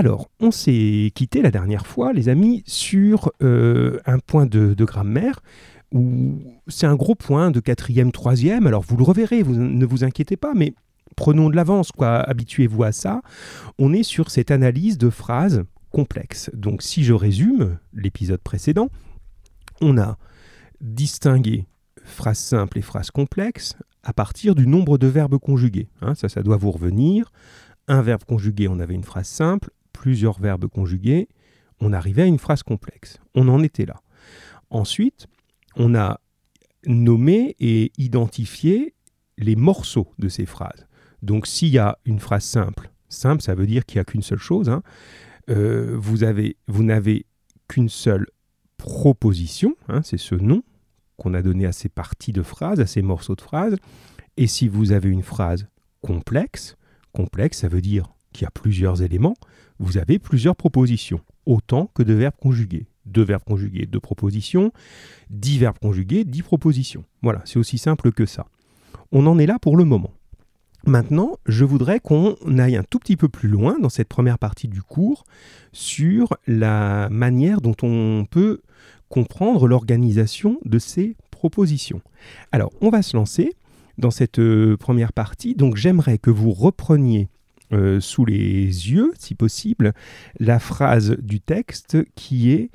Alors, on s'est quitté la dernière fois, les amis, sur euh, un point de, grammaire où c'est un gros point de quatrième, troisième. Alors, vous le reverrez, ne vous inquiétez pas, mais prenons de l'avance, quoi. Habituez-vous à ça. On est sur cette analyse de phrases complexes. Donc, si je résume l'épisode précédent, on a distingué phrases simples et phrases complexes à partir du nombre de verbes conjugués. Hein. ça, ça doit vous revenir. Un verbe conjugué, on avait une phrase simple plusieurs verbes conjugués, on arrivait à une phrase complexe. On en était là. Ensuite, on a nommé et identifié les morceaux de ces phrases. Donc s'il y a une phrase simple, simple ça veut dire qu'il n'y a qu'une seule chose, hein, euh, vous, avez, vous n'avez qu'une seule proposition, hein, c'est ce nom qu'on a donné à ces parties de phrases, à ces morceaux de phrases. Et si vous avez une phrase complexe, complexe ça veut dire qu'il y a plusieurs éléments, vous avez plusieurs propositions, autant que de verbes conjugués. Deux verbes conjugués, deux propositions, dix verbes conjugués, dix propositions. Voilà, c'est aussi simple que ça. On en est là pour le moment. Maintenant, je voudrais qu'on aille un tout petit peu plus loin dans cette première partie du cours sur la manière dont on peut comprendre l'organisation de ces propositions. Alors, on va se lancer dans cette euh, première partie. Donc, j'aimerais que vous repreniez euh, sous les yeux, si possible, la phrase du texte qui est,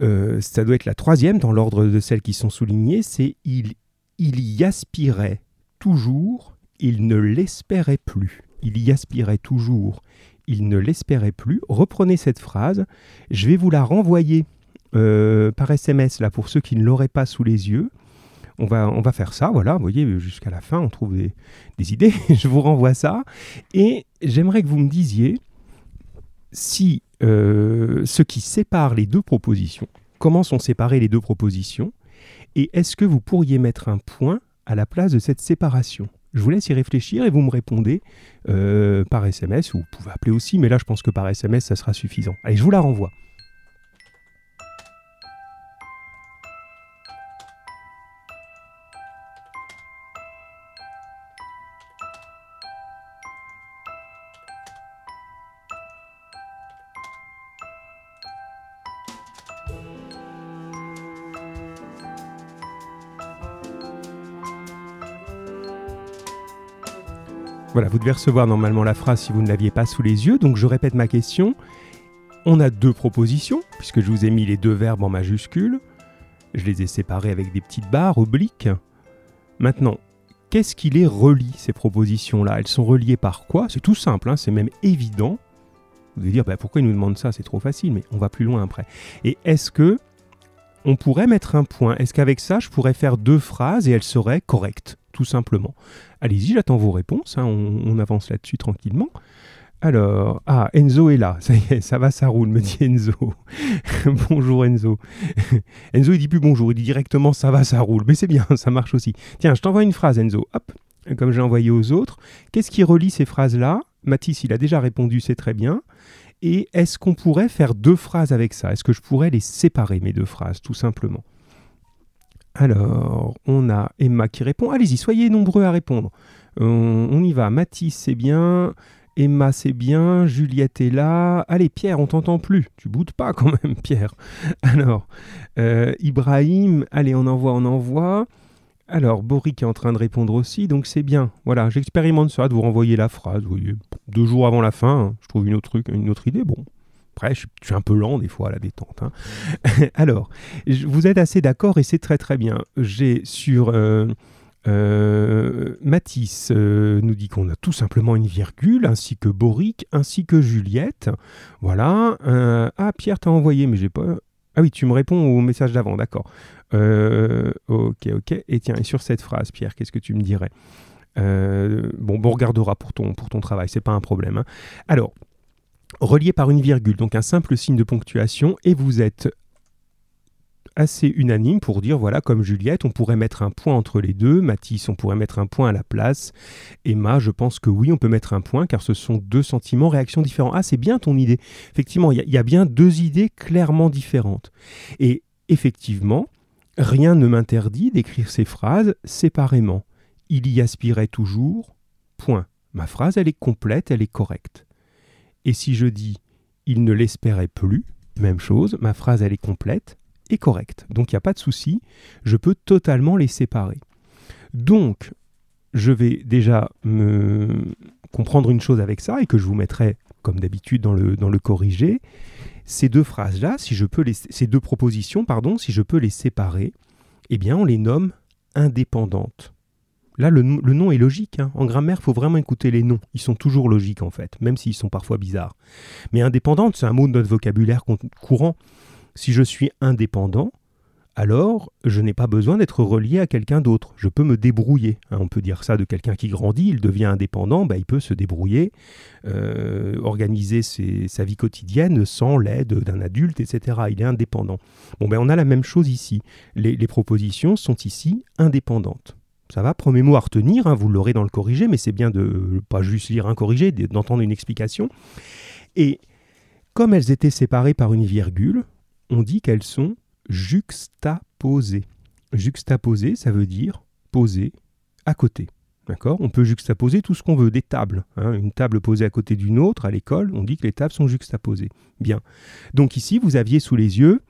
euh, ça doit être la troisième dans l'ordre de celles qui sont soulignées, c'est il, il y aspirait toujours, il ne l'espérait plus. Il y aspirait toujours, il ne l'espérait plus. Reprenez cette phrase, je vais vous la renvoyer euh, par SMS là pour ceux qui ne l'auraient pas sous les yeux on va, on va faire ça, voilà, vous voyez, jusqu'à la fin, on trouve des, idées, je vous renvoie ça, et j'aimerais que vous me disiez si euh, ce qui sépare les deux propositions, comment sont séparées les deux propositions, et est-ce que vous pourriez mettre un point à la place de cette séparation? Je vous laisse y réfléchir et vous me répondez euh, par SMS, ou vous pouvez appeler aussi, mais là je pense que par SMS ça sera suffisant. Allez, je vous la renvoie. Voilà, vous devez recevoir normalement la phrase si vous ne l'aviez pas sous les yeux. Donc je répète ma question. On a deux propositions, puisque je vous ai mis les deux verbes en majuscules. Je les ai séparés avec des petites barres obliques. Maintenant, qu'est-ce qui les relie, ces propositions-là? Elles sont reliées par quoi? C'est tout simple, hein, c'est même évident. Vous allez dire, bah, pourquoi ils nous demandent ça? C'est trop facile, mais on va plus loin après. Et est-ce que on pourrait mettre un point? Est-ce qu'avec ça, je pourrais faire deux phrases et elles seraient correctes? Tout simplement. Allez-y, j'attends vos réponses, hein, on, avance là-dessus tranquillement. Alors, ah, Enzo est là, ça ça va, ça roule, me dit Enzo. bonjour Enzo. Enzo, il dit plus bonjour, il dit directement ça va, ça roule, mais c'est bien, ça marche aussi. Tiens, je t'envoie une phrase, Enzo, hop, comme j'ai envoyé aux autres. Qu'est-ce qui relie ces phrases-là? Mathis, il a déjà répondu, c'est très bien. Et est-ce qu'on pourrait faire deux phrases avec ça? Est-ce que je pourrais les séparer, mes deux phrases, tout simplement? Alors, on a Emma qui répond. Allez-y, soyez nombreux à répondre. On, y va. Mathis, c'est bien. Emma, c'est bien. Juliette est là. Allez, Pierre, on t'entend plus. Tu boutes pas quand même, Pierre. Alors, euh, Ibrahim, allez, on envoie, on envoie. Alors, Boric est en train de répondre aussi, donc c'est bien. Voilà, j'expérimente ça, de vous renvoyer la phrase. Vous voyez, deux jours avant la fin, hein, je trouve une autre, truc, une autre idée. Bon, après, je, suis un peu lent des fois à la détente. Hein. Alors, vous êtes assez d'accord et c'est très très bien. J'ai sur euh, euh, Matisse euh, nous dit qu'on a tout simplement une virgule, ainsi que Boric, ainsi que Juliette. Voilà. ah, Pierre t'a envoyé, mais j'ai pas. Ah oui, tu me réponds au message d'avant, d'accord. ok, ok. Et tiens, et sur cette phrase, Pierre, qu'est-ce que tu me dirais? Bon, on regardera pour ton, pour ton travail, c'est pas un problème. Hein. Alors, relié par une virgule, donc un simple signe de ponctuation, et vous êtes assez unanime pour dire, voilà, comme Juliette, on pourrait mettre un point entre les deux, Mathis, on pourrait mettre un point à la place, Emma, je pense que oui, on peut mettre un point, car ce sont deux sentiments, réactions différents. Ah, c'est bien ton idée. Effectivement, il y, a bien deux idées clairement différentes. Et effectivement, rien ne m'interdit d'écrire ces phrases séparément. Il y aspirait toujours, point. Ma phrase, elle est complète, elle est correcte. Et si je dis il ne l'espérait plus. Même chose, ma phrase elle est complète et correcte. Donc il n'y a pas de souci, je peux totalement les séparer. Donc je vais déjà me comprendre une chose avec ça et que je vous mettrai comme d'habitude dans le, dans le corrigé. Ces deux phrases-là, si je peux les, ces deux propositions, pardon, si je peux les séparer, eh bien on les nomme indépendantes. Là, le, nom est logique. Hein. En grammaire, il faut vraiment écouter les noms. Ils sont toujours logiques, en fait, même s'ils sont parfois bizarres. Mais indépendante, c'est un mot de notre vocabulaire courant. Si je suis indépendant, alors je n'ai pas besoin d'être relié à quelqu'un d'autre. Je peux me débrouiller. Hein. on peut dire ça de quelqu'un qui grandit, il devient indépendant, bah, il peut se débrouiller, euh, organiser sa vie quotidienne sans l'aide d'un adulte, etc. Il est indépendant. Bon, ben, on a la même chose ici. Les, propositions sont ici indépendantes. Ça va, premier mot à retenir, hein, vous l'aurez dans le corrigé, mais c'est bien de pas juste lire un corrigé, d'entendre une explication. Et comme elles étaient séparées par une virgule, on dit qu'elles sont juxtaposées. Juxtaposer, ça veut dire poser à côté. D'accord? On peut juxtaposer tout ce qu'on veut, des tables. Hein. une table posée à côté d'une autre à l'école, on dit que les tables sont juxtaposées. Bien. Donc ici, vous aviez sous les yeux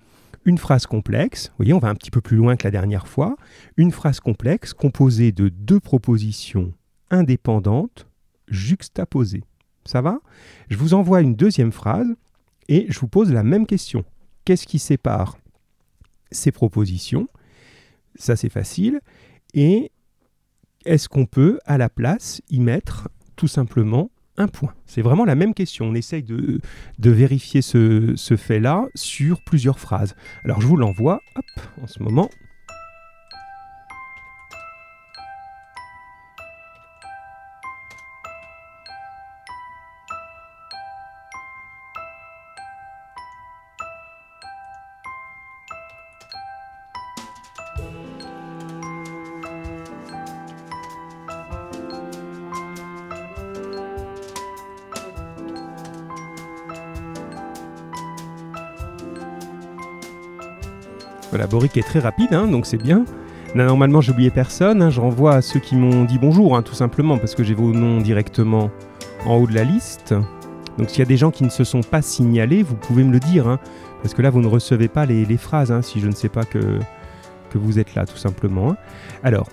une phrase complexe. Vous voyez, on va un petit peu plus loin que la dernière fois. Une phrase complexe composée de deux propositions indépendantes juxtaposées. Ça va? Je vous envoie une deuxième phrase et je vous pose la même question. Qu'est-ce qui sépare ces propositions? Ça, c'est facile. Et est-ce qu'on peut, à la place, y mettre tout simplement un point C'est vraiment la même question. On essaye de, vérifier ce, ce fait-là sur plusieurs phrases. Alors, je vous l'envoie en ce moment. Boric est très rapide, hein, donc c'est bien. normalement, j'ai oublié personne. Hein, je renvoie à ceux qui m'ont dit bonjour, hein, tout simplement, parce que j'ai vos noms directement en haut de la liste. Donc s'il y a des gens qui ne se sont pas signalés, vous pouvez me le dire, parce que là, vous ne recevez pas les, phrases, si je ne sais pas que, que vous êtes là, tout simplement. Alors,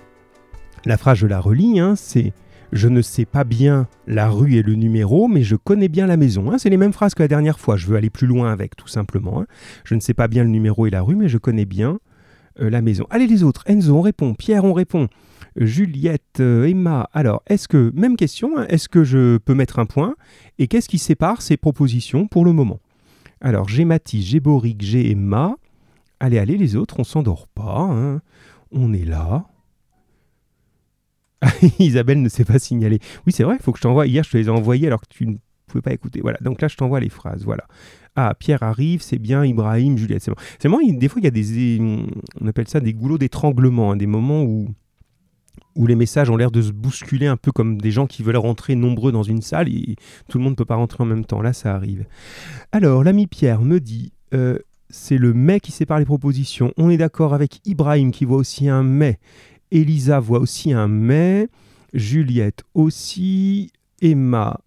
la phrase, je la relis, c'est je ne sais pas bien la rue et le numéro, mais je connais bien la maison. Hein. C'est les mêmes phrases que la dernière fois. Je veux aller plus loin avec, tout simplement. Hein. Je ne sais pas bien le numéro et la rue, mais je connais bien euh, la maison. Allez les autres. Enzo, on répond. Pierre, on répond. Juliette, euh, Emma. Alors, est-ce que, même question, hein, est-ce que je peux mettre un point? Et qu'est-ce qui sépare ces propositions pour le moment? Alors, j'ai Mathis, j'ai Boric, j'ai Emma. Allez, allez les autres, on s'endort pas. On est là. Isabelle ne s'est pas signalée. Oui, c'est vrai, il faut que je t'envoie. Hier, je te les ai envoyés alors que tu ne pouvais pas écouter. Voilà, donc là, je t'envoie les phrases. Voilà. Ah, Pierre arrive, c'est bien, Ibrahim, Juliette, c'est bon. C'est bon, des fois, il y a des. On appelle ça des goulots d'étranglement, hein, des moments où, où les messages ont l'air de se bousculer un peu comme des gens qui veulent rentrer nombreux dans une salle et tout le monde ne peut pas rentrer en même temps. Là, ça arrive. Alors, l'ami Pierre me dit. Euh, c'est le mais qui sépare les propositions. On est d'accord avec Ibrahim qui voit aussi un mais Elisa voit aussi un mais. Juliette aussi. Emma,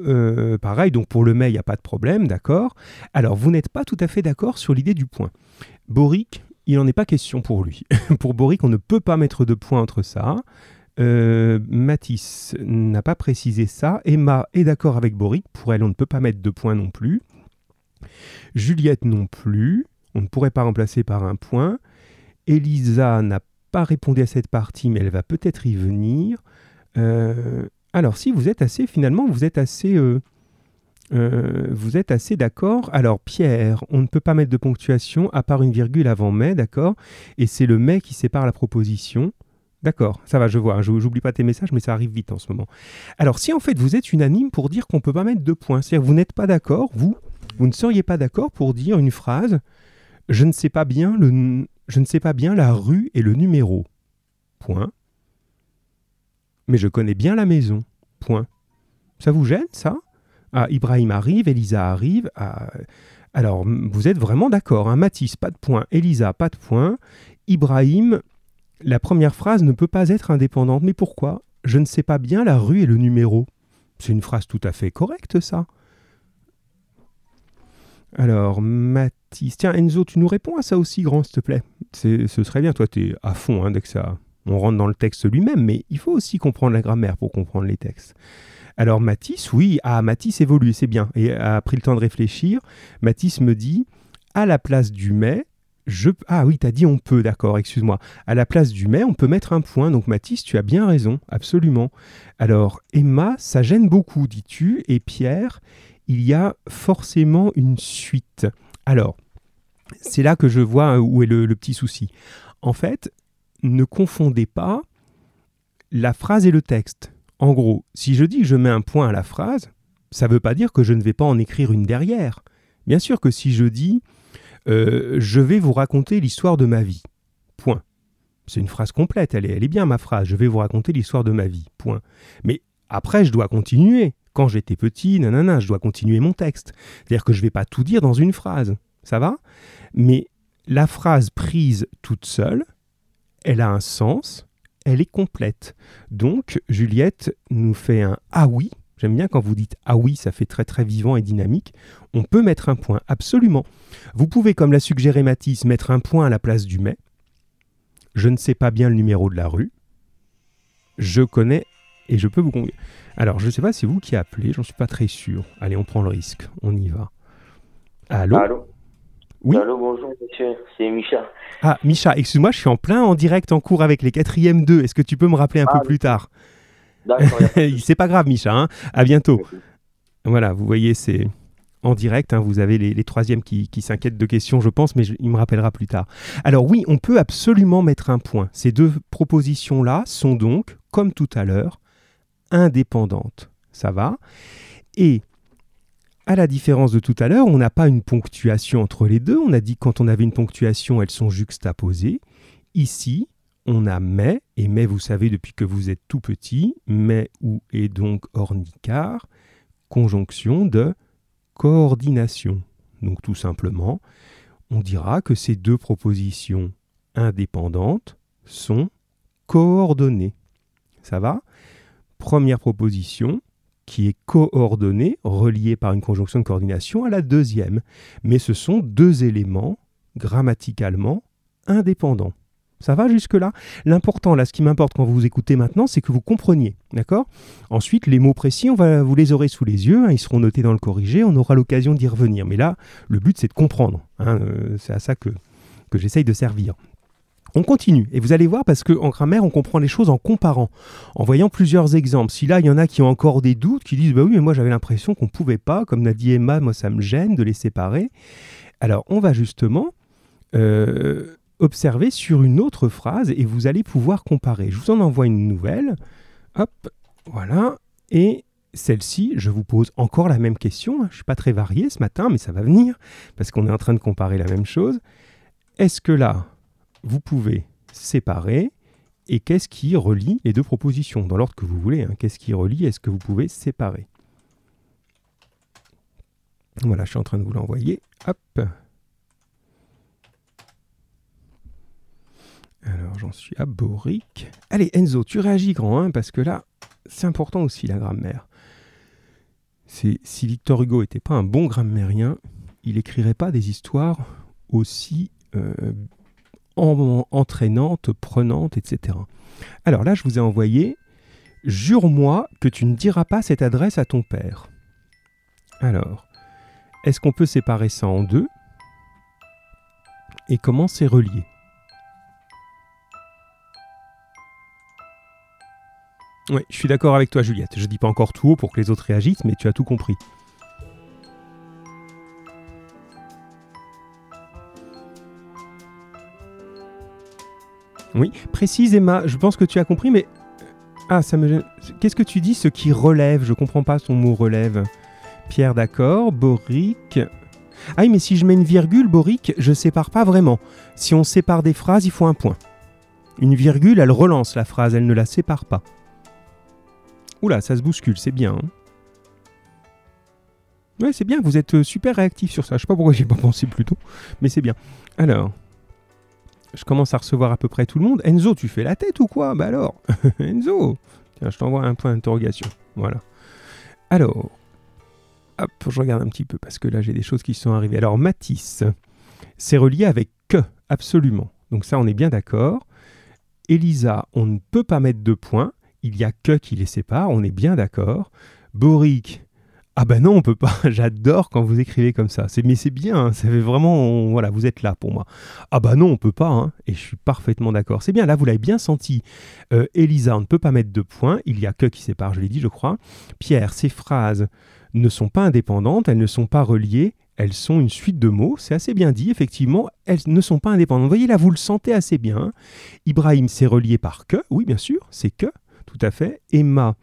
euh, pareil, donc pour le mais, il n'y a pas de problème, d'accord Alors, vous n'êtes pas tout à fait d'accord sur l'idée du point. Boric, il n'en est pas question pour lui. pour Boric, on ne peut pas mettre de point entre ça. Euh, Matisse n'a pas précisé ça. Emma est d'accord avec Boric. Pour elle, on ne peut pas mettre de point non plus. Juliette non plus. On ne pourrait pas remplacer par un point. Elisa n'a pas à cette partie, mais elle va peut-être y venir. Euh, alors, si vous êtes assez, finalement, vous êtes assez, euh, euh, vous êtes assez d'accord. Alors, Pierre, on ne peut pas mettre de ponctuation à part une virgule avant mais, d'accord? Et c'est le mais qui sépare la proposition. D'accord, ça va, je vois. J'oublie pas tes messages, mais ça arrive vite en ce moment. Alors, si en fait vous êtes unanime pour dire qu'on ne peut pas mettre de points, c'est-à-dire vous n'êtes pas d'accord, vous, vous ne seriez pas d'accord pour dire une phrase je ne sais pas bien le, je ne sais pas bien la rue et le numéro. Point. Mais je connais bien la maison. Point. Ça vous gêne, ça? Ah, Ibrahim arrive, Elisa arrive. Ah, alors, vous êtes vraiment d'accord. Hein Mathis, pas de point. Elisa, pas de point. Ibrahim, la première phrase ne peut pas être indépendante. Mais pourquoi? Je ne sais pas bien la rue et le numéro. C'est une phrase tout à fait correcte, ça. Alors, Mathis. Tiens, Enzo, tu nous réponds à ça aussi, grand, s'il te plaît. Ce serait bien, toi, tu es à fond hein, dès que ça. On rentre dans le texte lui-même, mais il faut aussi comprendre la grammaire pour comprendre les textes. Alors, Mathis, oui, ah, Mathis évolue, c'est bien. Et a pris le temps de réfléchir. Mathis me dit à la place du mais, je... Ah oui, tu as dit on peut, d'accord, excuse-moi. À la place du mais, on peut mettre un point. Donc Mathis, tu as bien raison, absolument. Alors, Emma, ça gêne beaucoup, dis-tu. Et Pierre, il y a forcément une suite. Alors, c'est là que je vois où est le, petit souci. En fait, ne confondez pas la phrase et le texte. En gros, si je dis que je mets un point à la phrase, ça ne veut pas dire que je ne vais pas en écrire une derrière. Bien sûr que si je dis euh, je vais vous raconter l'histoire de ma vie. Point. C'est une phrase complète, elle est, elle est bien ma phrase. Je vais vous raconter l'histoire de ma vie. Point. Mais après, je dois continuer. Quand j'étais petit, nanana, je dois continuer mon texte. C'est-à-dire que je ne vais pas tout dire dans une phrase. Ça va? Mais la phrase prise toute seule, elle a un sens, elle est complète. Donc, Juliette nous fait un Ah oui. J'aime bien quand vous dites Ah oui, ça fait très très vivant et dynamique. On peut mettre un point, absolument. Vous pouvez, comme l'a suggéré Matisse, mettre un point à la place du mais. Je ne sais pas bien le numéro de la rue. Je connais et je peux vous convaincre. Alors, je ne sais pas, c'est vous qui appelez, j'en suis pas très sûr. Allez, on prend le risque, on y va. Allô Allô Oui Allô, bonjour monsieur, c'est Micha. Ah, Micha, excuse-moi, je suis en plein en direct en cours avec les quatrièmes 2. Est-ce que tu peux me rappeler un Ah, peu plus tard D'accord. C'est pas grave, Micha. Hein à bientôt. Voilà, vous voyez, c'est en direct. hein, vous avez les, les troisièmes qui, qui s'inquiètent de questions, je pense, mais je- il me rappellera plus tard. Alors oui, on peut absolument mettre un point. Ces deux propositions-là sont donc, comme tout à l'heure, indépendantes. Ça va Et à la différence de tout à l'heure, on n'a pas une ponctuation entre les deux. On a dit que quand on avait une ponctuation, elles sont juxtaposées. Ici, on a mais, et mais vous savez depuis que vous êtes tout petit, mais ou est donc ornicar, conjonction de coordination. Donc tout simplement, on dira que ces deux propositions indépendantes sont coordonnées. Ça va? Première proposition qui est coordonnée, reliée par une conjonction de coordination à la deuxième. Mais ce sont deux éléments grammaticalement indépendants. Ça va jusque-là? L'important, là, ce qui m'importe quand vous vous écoutez maintenant, c'est que vous compreniez. D'accord? Ensuite, les mots précis, va, vous les aurez sous les yeux, hein, ils seront notés dans le corrigé, on aura l'occasion d'y revenir. Mais là, le but, c'est de comprendre. hein, euh, c'est à ça que, que j'essaye de servir. On continue, et vous allez voir, parce qu'en grammaire, on comprend les choses en comparant, en voyant plusieurs exemples. Si là, il y en a qui ont encore des doutes, qui disent Bah oui, mais moi j'avais l'impression qu'on pouvait pas, comme l'a dit Emma, moi ça me gêne de les séparer. Alors, on va justement euh, observer sur une autre phrase et vous allez pouvoir comparer. Je vous en envoie une nouvelle. Hop, voilà. Et celle-ci, je vous pose encore la même question. Je ne suis pas très varié ce matin, mais ça va venir, parce qu'on est en train de comparer la même chose. Est-ce que là, vous pouvez séparer et qu'est-ce qui relie les deux propositions Dans l'ordre que vous voulez, hein. qu'est-ce qui relie Est-ce que vous pouvez séparer? Voilà, je suis en train de vous l'envoyer. Hop. Alors, j'en suis à. Allez, Enzo, tu réagis grand, hein, parce que là, c'est important aussi la grammaire. Si Victor Hugo n'était pas un bon grammairien, il écrirait pas des histoires aussi euh, en- entraînantes, prenantes, etc. Alors là, je vous ai envoyé Jure-moi que tu ne diras pas cette adresse à ton père. Alors, est-ce qu'on peut séparer ça en deux? Et comment c'est relié? Oui, je suis d'accord avec toi, Juliette. Je dis pas encore tout haut pour que les autres réagissent, mais tu as tout compris. Oui, précise Emma, je pense que tu as compris, mais... Ah, ça me gêne. Qu'est-ce que tu dis, ce qui relève? Je comprends pas son mot relève. Pierre, d'accord. Boric... Ah mais si je mets une virgule, Boric, je sépare pas vraiment. Si on sépare des phrases, il faut un point. Une virgule, elle relance la phrase, elle ne la sépare pas. Oula, ça se bouscule, c'est bien. hein. ouais, c'est bien, vous êtes euh, super réactif sur ça. Je sais pas pourquoi j'ai pas pensé plus tôt, mais c'est bien. Alors, je commence à recevoir à peu près tout le monde. Enzo, tu fais la tête ou quoi? Bah alors, Enzo Tiens, je t'envoie un point d'interrogation. Voilà. Alors, hop, je regarde un petit peu parce que là j'ai des choses qui sont arrivées. Alors Matisse, c'est relié avec que, absolument. Donc ça, on est bien d'accord. Elisa, on ne peut pas mettre de points. Il y a que qui les sépare, on est bien d'accord. Boric, ah ben non, on peut pas. J'adore quand vous écrivez comme ça. Mais c'est bien. Hein. Ça fait vraiment, voilà, vous êtes là pour moi. Ah ben non, on peut pas. Hein. Et je suis parfaitement d'accord. C'est bien. Là, vous l'avez bien senti. Euh, Elisa, on ne peut pas mettre de points. Il y a que qui sépare. Je l'ai dit, je crois. Pierre, ces phrases ne sont pas indépendantes. Elles ne sont pas reliées. Elles sont une suite de mots. C'est assez bien dit. Effectivement, elles ne sont pas indépendantes. Vous voyez là, vous le sentez assez bien. Ibrahim, c'est relié par que. Oui, bien sûr, c'est que. Tout à fait. Emma.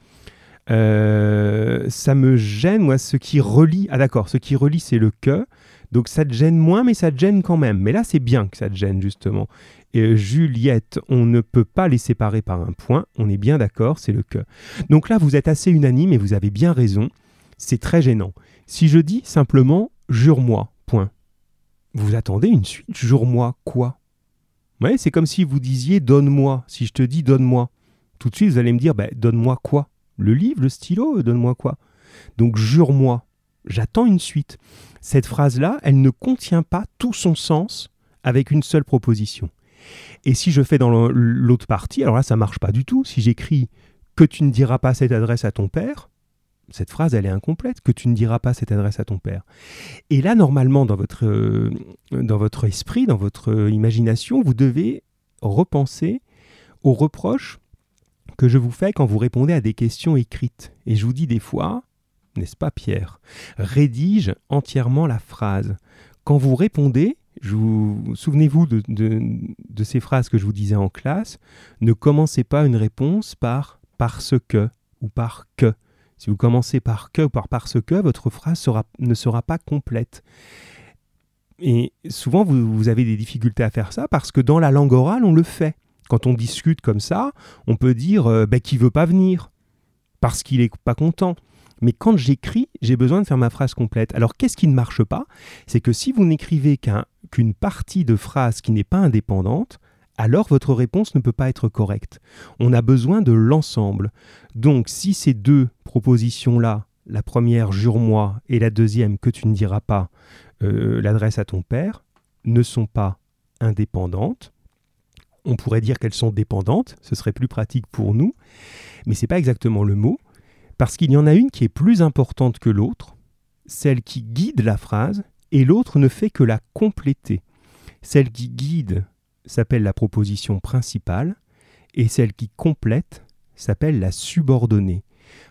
Euh, ça me gêne, moi, ce qui relie. Ah d'accord, ce qui relie, c'est le que. Donc ça te gêne moins, mais ça te gêne quand même. Mais là, c'est bien que ça te gêne, justement. Et euh, Juliette, on ne peut pas les séparer par un point. On est bien d'accord, c'est le que. Donc là, vous êtes assez unanime et vous avez bien raison. C'est très gênant. Si je dis simplement jure-moi, point. Vous attendez une suite, jure-moi quoi? Ouais, c'est comme si vous disiez donne-moi. Si je te dis donne-moi, tout de suite vous allez me dire ben, donne-moi quoi? Le livre, le stylo, donne-moi quoi? Donc jure-moi, j'attends une suite. Cette phrase-là, elle ne contient pas tout son sens avec une seule proposition. Et si je fais dans l'autre partie, alors là, ça marche pas du tout. Si j'écris que tu ne diras pas cette adresse à ton père, cette phrase, elle est incomplète, que tu ne diras pas cette adresse à ton père. Et là, normalement, dans votre, euh, dans votre esprit, dans votre imagination, vous devez repenser aux reproches que je vous fais quand vous répondez à des questions écrites. Et je vous dis des fois, n'est-ce pas Pierre, rédige entièrement la phrase. Quand vous répondez, souvenez-vous de, ces phrases que je vous disais en classe, ne commencez pas une réponse par parce que ou par que. Si vous commencez par que ou par parce que, votre phrase sera, ne sera pas complète. Et souvent, vous, vous avez des difficultés à faire ça parce que dans la langue orale, on le fait. Quand on discute comme ça, on peut dire euh, bah, qu'il veut pas venir parce qu'il est pas content. Mais quand j'écris, j'ai besoin de faire ma phrase complète. Alors qu'est-ce qui ne marche pas? C'est que si vous n'écrivez qu'une partie de phrase qui n'est pas indépendante, alors votre réponse ne peut pas être correcte. On a besoin de l'ensemble. Donc si ces deux propositions-là, la première jure-moi et la deuxième que tu ne diras pas euh, l'adresse à ton père, ne sont pas indépendantes, on pourrait dire qu'elles sont dépendantes, ce serait plus pratique pour nous, mais ce n'est pas exactement le mot, parce qu'il y en a une qui est plus importante que l'autre, celle qui guide la phrase, et l'autre ne fait que la compléter. Celle qui guide s'appelle la proposition principale, et celle qui complète s'appelle la subordonnée.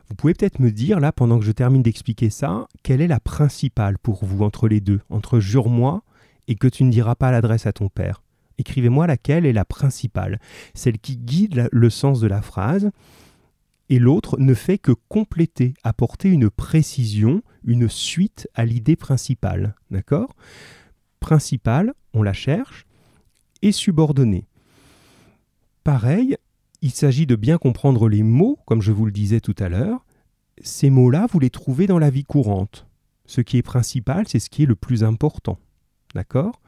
Vous pouvez peut-être me dire, là, pendant que je termine d'expliquer ça, quelle est la principale pour vous entre les deux, entre jure-moi et que tu ne diras pas l'adresse à ton père? Écrivez-moi laquelle est la principale, celle qui guide le sens de la phrase, et l'autre ne fait que compléter, apporter une précision, une suite à l'idée principale. D'accord? Principale, on la cherche, et subordonnée. Pareil, il s'agit de bien comprendre les mots, comme je vous le disais tout à l'heure. Ces mots-là, vous les trouvez dans la vie courante. Ce qui est principal, c'est ce qui est le plus important. D'accord?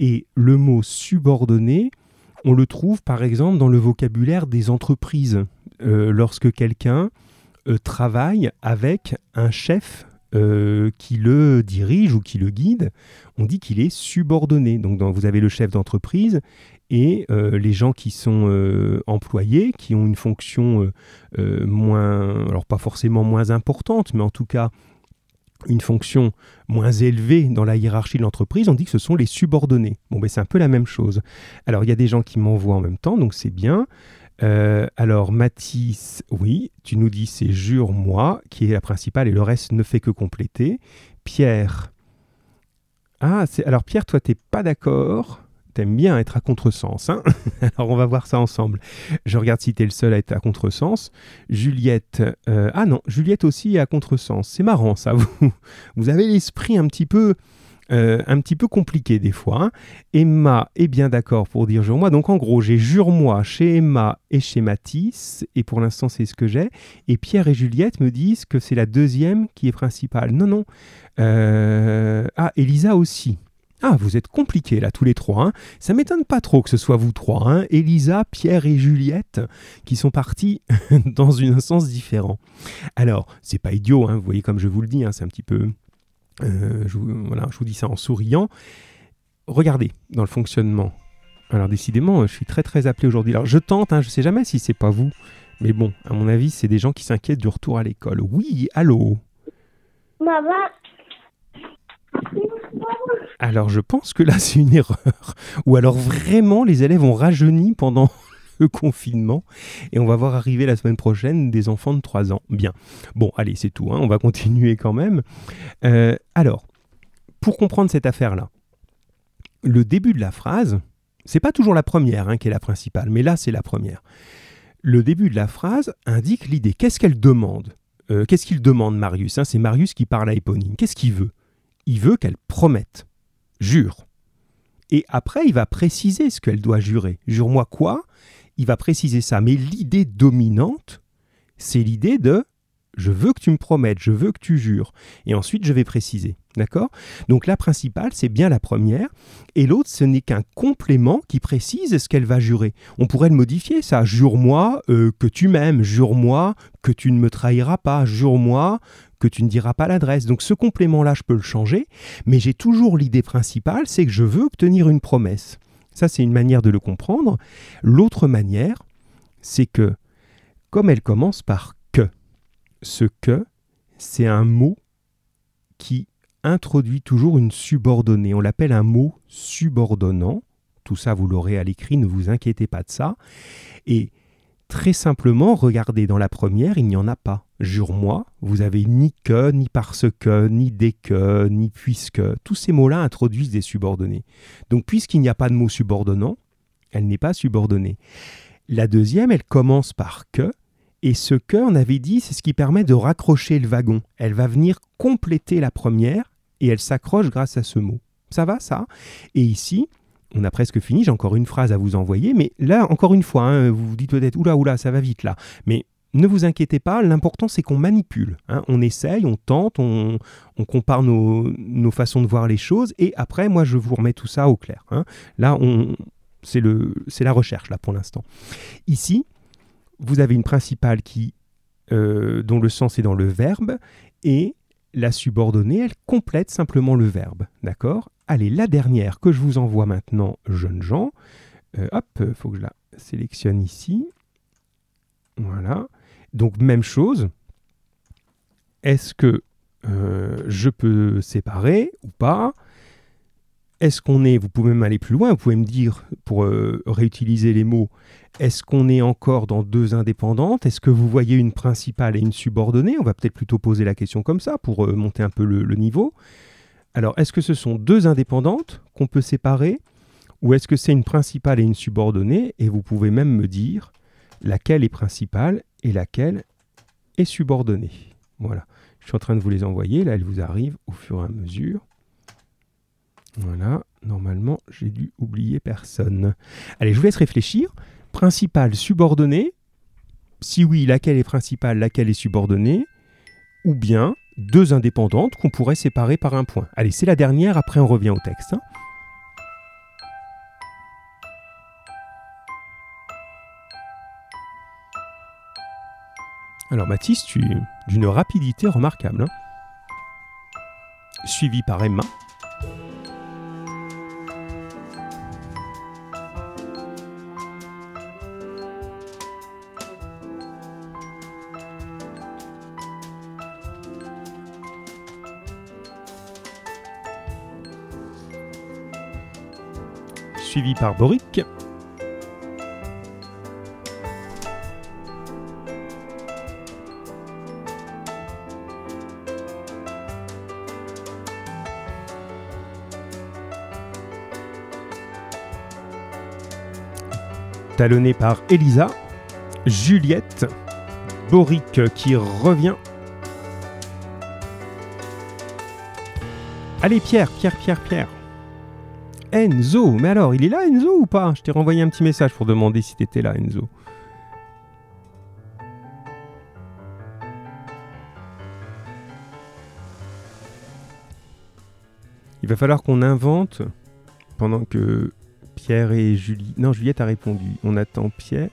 Et le mot subordonné, on le trouve par exemple dans le vocabulaire des entreprises. Euh, lorsque quelqu'un euh, travaille avec un chef euh, qui le dirige ou qui le guide, on dit qu'il est subordonné. Donc vous avez le chef d'entreprise et les gens qui sont employés, qui ont une fonction moins, alors pas forcément moins importante, mais en tout cas une fonction moins élevée dans la hiérarchie de l'entreprise, on dit que ce sont les subordonnés. Bon, ben c'est un peu la même chose. Alors, il y a des gens qui m'envoient en même temps, donc c'est bien. Euh, alors, Mathis, oui, tu nous dis c'est jure-moi, qui est la principale, et le reste ne fait que compléter. Pierre, ah, alors Pierre, toi, t'es pas d'accord T'aimes bien être à contresens. Hein Alors on va voir ça ensemble. Je regarde si t'es le seul à être à contresens. Juliette. Euh, ah non, Juliette aussi est à contresens. C'est marrant ça. Vous, vous avez l'esprit un petit peu. Euh, un petit peu compliqué des fois. Hein. Emma est bien d'accord pour dire jure-moi. Donc en gros, j'ai jure-moi chez Emma et chez Mathis, et pour l'instant c'est ce que j'ai. Et Pierre et Juliette me disent que c'est la deuxième qui est principale. Non, non. Euh, ah, Elisa aussi. Ah, vous êtes compliqués là, tous les trois. Hein. Ça m'étonne pas trop que ce soit vous trois, hein. Elisa, Pierre et Juliette, qui sont partis dans un sens différent. Alors, c'est pas idiot, hein, vous voyez comme je vous le dis, hein, c'est un petit peu... Euh, voilà, je vous dis ça en souriant. Regardez dans le fonctionnement. Alors décidément, je suis très très appelé aujourd'hui. Alors je tente, je sais jamais si c'est pas vous, mais bon, à mon avis, c'est des gens qui s'inquiètent du retour à l'école. Oui, allô? Maman, Alors je pense que là c'est une erreur. Ou alors vraiment les élèves ont rajeuni pendant le confinement et on va voir arriver la semaine prochaine des enfants de 3 ans. Bien. Bon, allez, c'est tout. hein, On va continuer quand même. Euh, alors, pour comprendre cette affaire-là, le début de la phrase, c'est pas toujours la première hein, qui est la principale, mais là c'est la première. Le début de la phrase indique l'idée. Qu'est-ce qu'elle demande? Euh, Qu'est-ce qu'il demande Marius? Hein C'est Marius qui parle à Éponine. Qu'est-ce qu'il veut? Il veut qu'elle promette, jure. Et après, il va préciser ce qu'elle doit jurer. Jure-moi quoi? Il va préciser ça. Mais l'idée dominante, c'est l'idée de je veux que tu me promettes, je veux que tu jures. Et ensuite, je vais préciser. D'accord? Donc la principale, c'est bien la première. Et l'autre, ce n'est qu'un complément qui précise ce qu'elle va jurer. On pourrait le modifier, ça. Jure-moi euh, que tu m'aimes. Jure-moi que tu ne me trahiras pas. Jure-moi que tu ne diras pas l'adresse. Donc ce complément-là, je peux le changer. Mais j'ai toujours l'idée principale, c'est que je veux obtenir une promesse. Ça, c'est une manière de le comprendre. L'autre manière, c'est que, comme elle commence par que, ce que, c'est un mot qui introduit toujours une subordonnée. On l'appelle un mot subordonnant. Tout ça, vous l'aurez à l'écrit, ne vous inquiétez pas de ça. Et très simplement, regardez dans la première, il n'y en a pas. Jure-moi, vous avez ni que, ni parce que, ni dès que, ni puisque. Tous ces mots-là introduisent des subordonnées. Donc, puisqu'il n'y a pas de mot subordonnant, elle n'est pas subordonnée. La deuxième, elle commence par que, et ce que, on avait dit, c'est ce qui permet de raccrocher le wagon. Elle va venir compléter la première et elle s'accroche grâce à ce mot. Ça va, ça? Et ici, on a presque fini, j'ai encore une phrase à vous envoyer, mais là, encore une fois, hein, vous vous dites peut-être, oula, oula, ça va vite là. Mais ne vous inquiétez pas, l'important c'est qu'on manipule. hein. On essaye, on tente, on, compare nos, façons de voir les choses, et après, moi, je vous remets tout ça au clair. hein. Là, c'est la recherche, là, pour l'instant. Ici, vous avez une principale qui, euh, dont le sens est dans le verbe, et la subordonnée, elle complète simplement le verbe. D'accord? Allez, la dernière que je vous envoie maintenant, jeunes gens. Euh, hop, il faut que je la sélectionne ici. Voilà. Donc, même chose. Est-ce que euh, je peux séparer ou pas? Est-ce qu'on est, vous pouvez même aller plus loin, vous pouvez me dire, pour euh, réutiliser les mots, est-ce qu'on est encore dans deux indépendantes? Est-ce que vous voyez une principale et une subordonnée? On va peut-être plutôt poser la question comme ça pour euh, monter un peu le, le niveau. Alors, est-ce que ce sont deux indépendantes qu'on peut séparer? Ou est-ce que c'est une principale et une subordonnée? Et vous pouvez même me dire laquelle est principale et laquelle est subordonnée. Voilà. Je suis en train de vous les envoyer. Là, elles vous arrivent au fur et à mesure. Voilà. Normalement, j'ai dû oublier personne. Allez, je vous laisse réfléchir. Principale, subordonnée. Si oui, laquelle est principale, laquelle est subordonnée? Ou bien deux indépendantes qu'on pourrait séparer par un point. Allez, c'est la dernière. Après, on revient au texte. hein. Alors Mathis, tu d'une rapidité remarquable. hein. Suivi par Emma. Suivi par Boric. Talonné par Elisa, Juliette, Boric qui revient. Allez Pierre, Pierre, Pierre, Pierre. Enzo, mais alors, il est là Enzo ou pas? Je t'ai renvoyé un petit message pour demander si t'étais là Enzo. Il va falloir qu'on invente pendant que Pierre et Julie. Non, Juliette a répondu. On attend Pierre.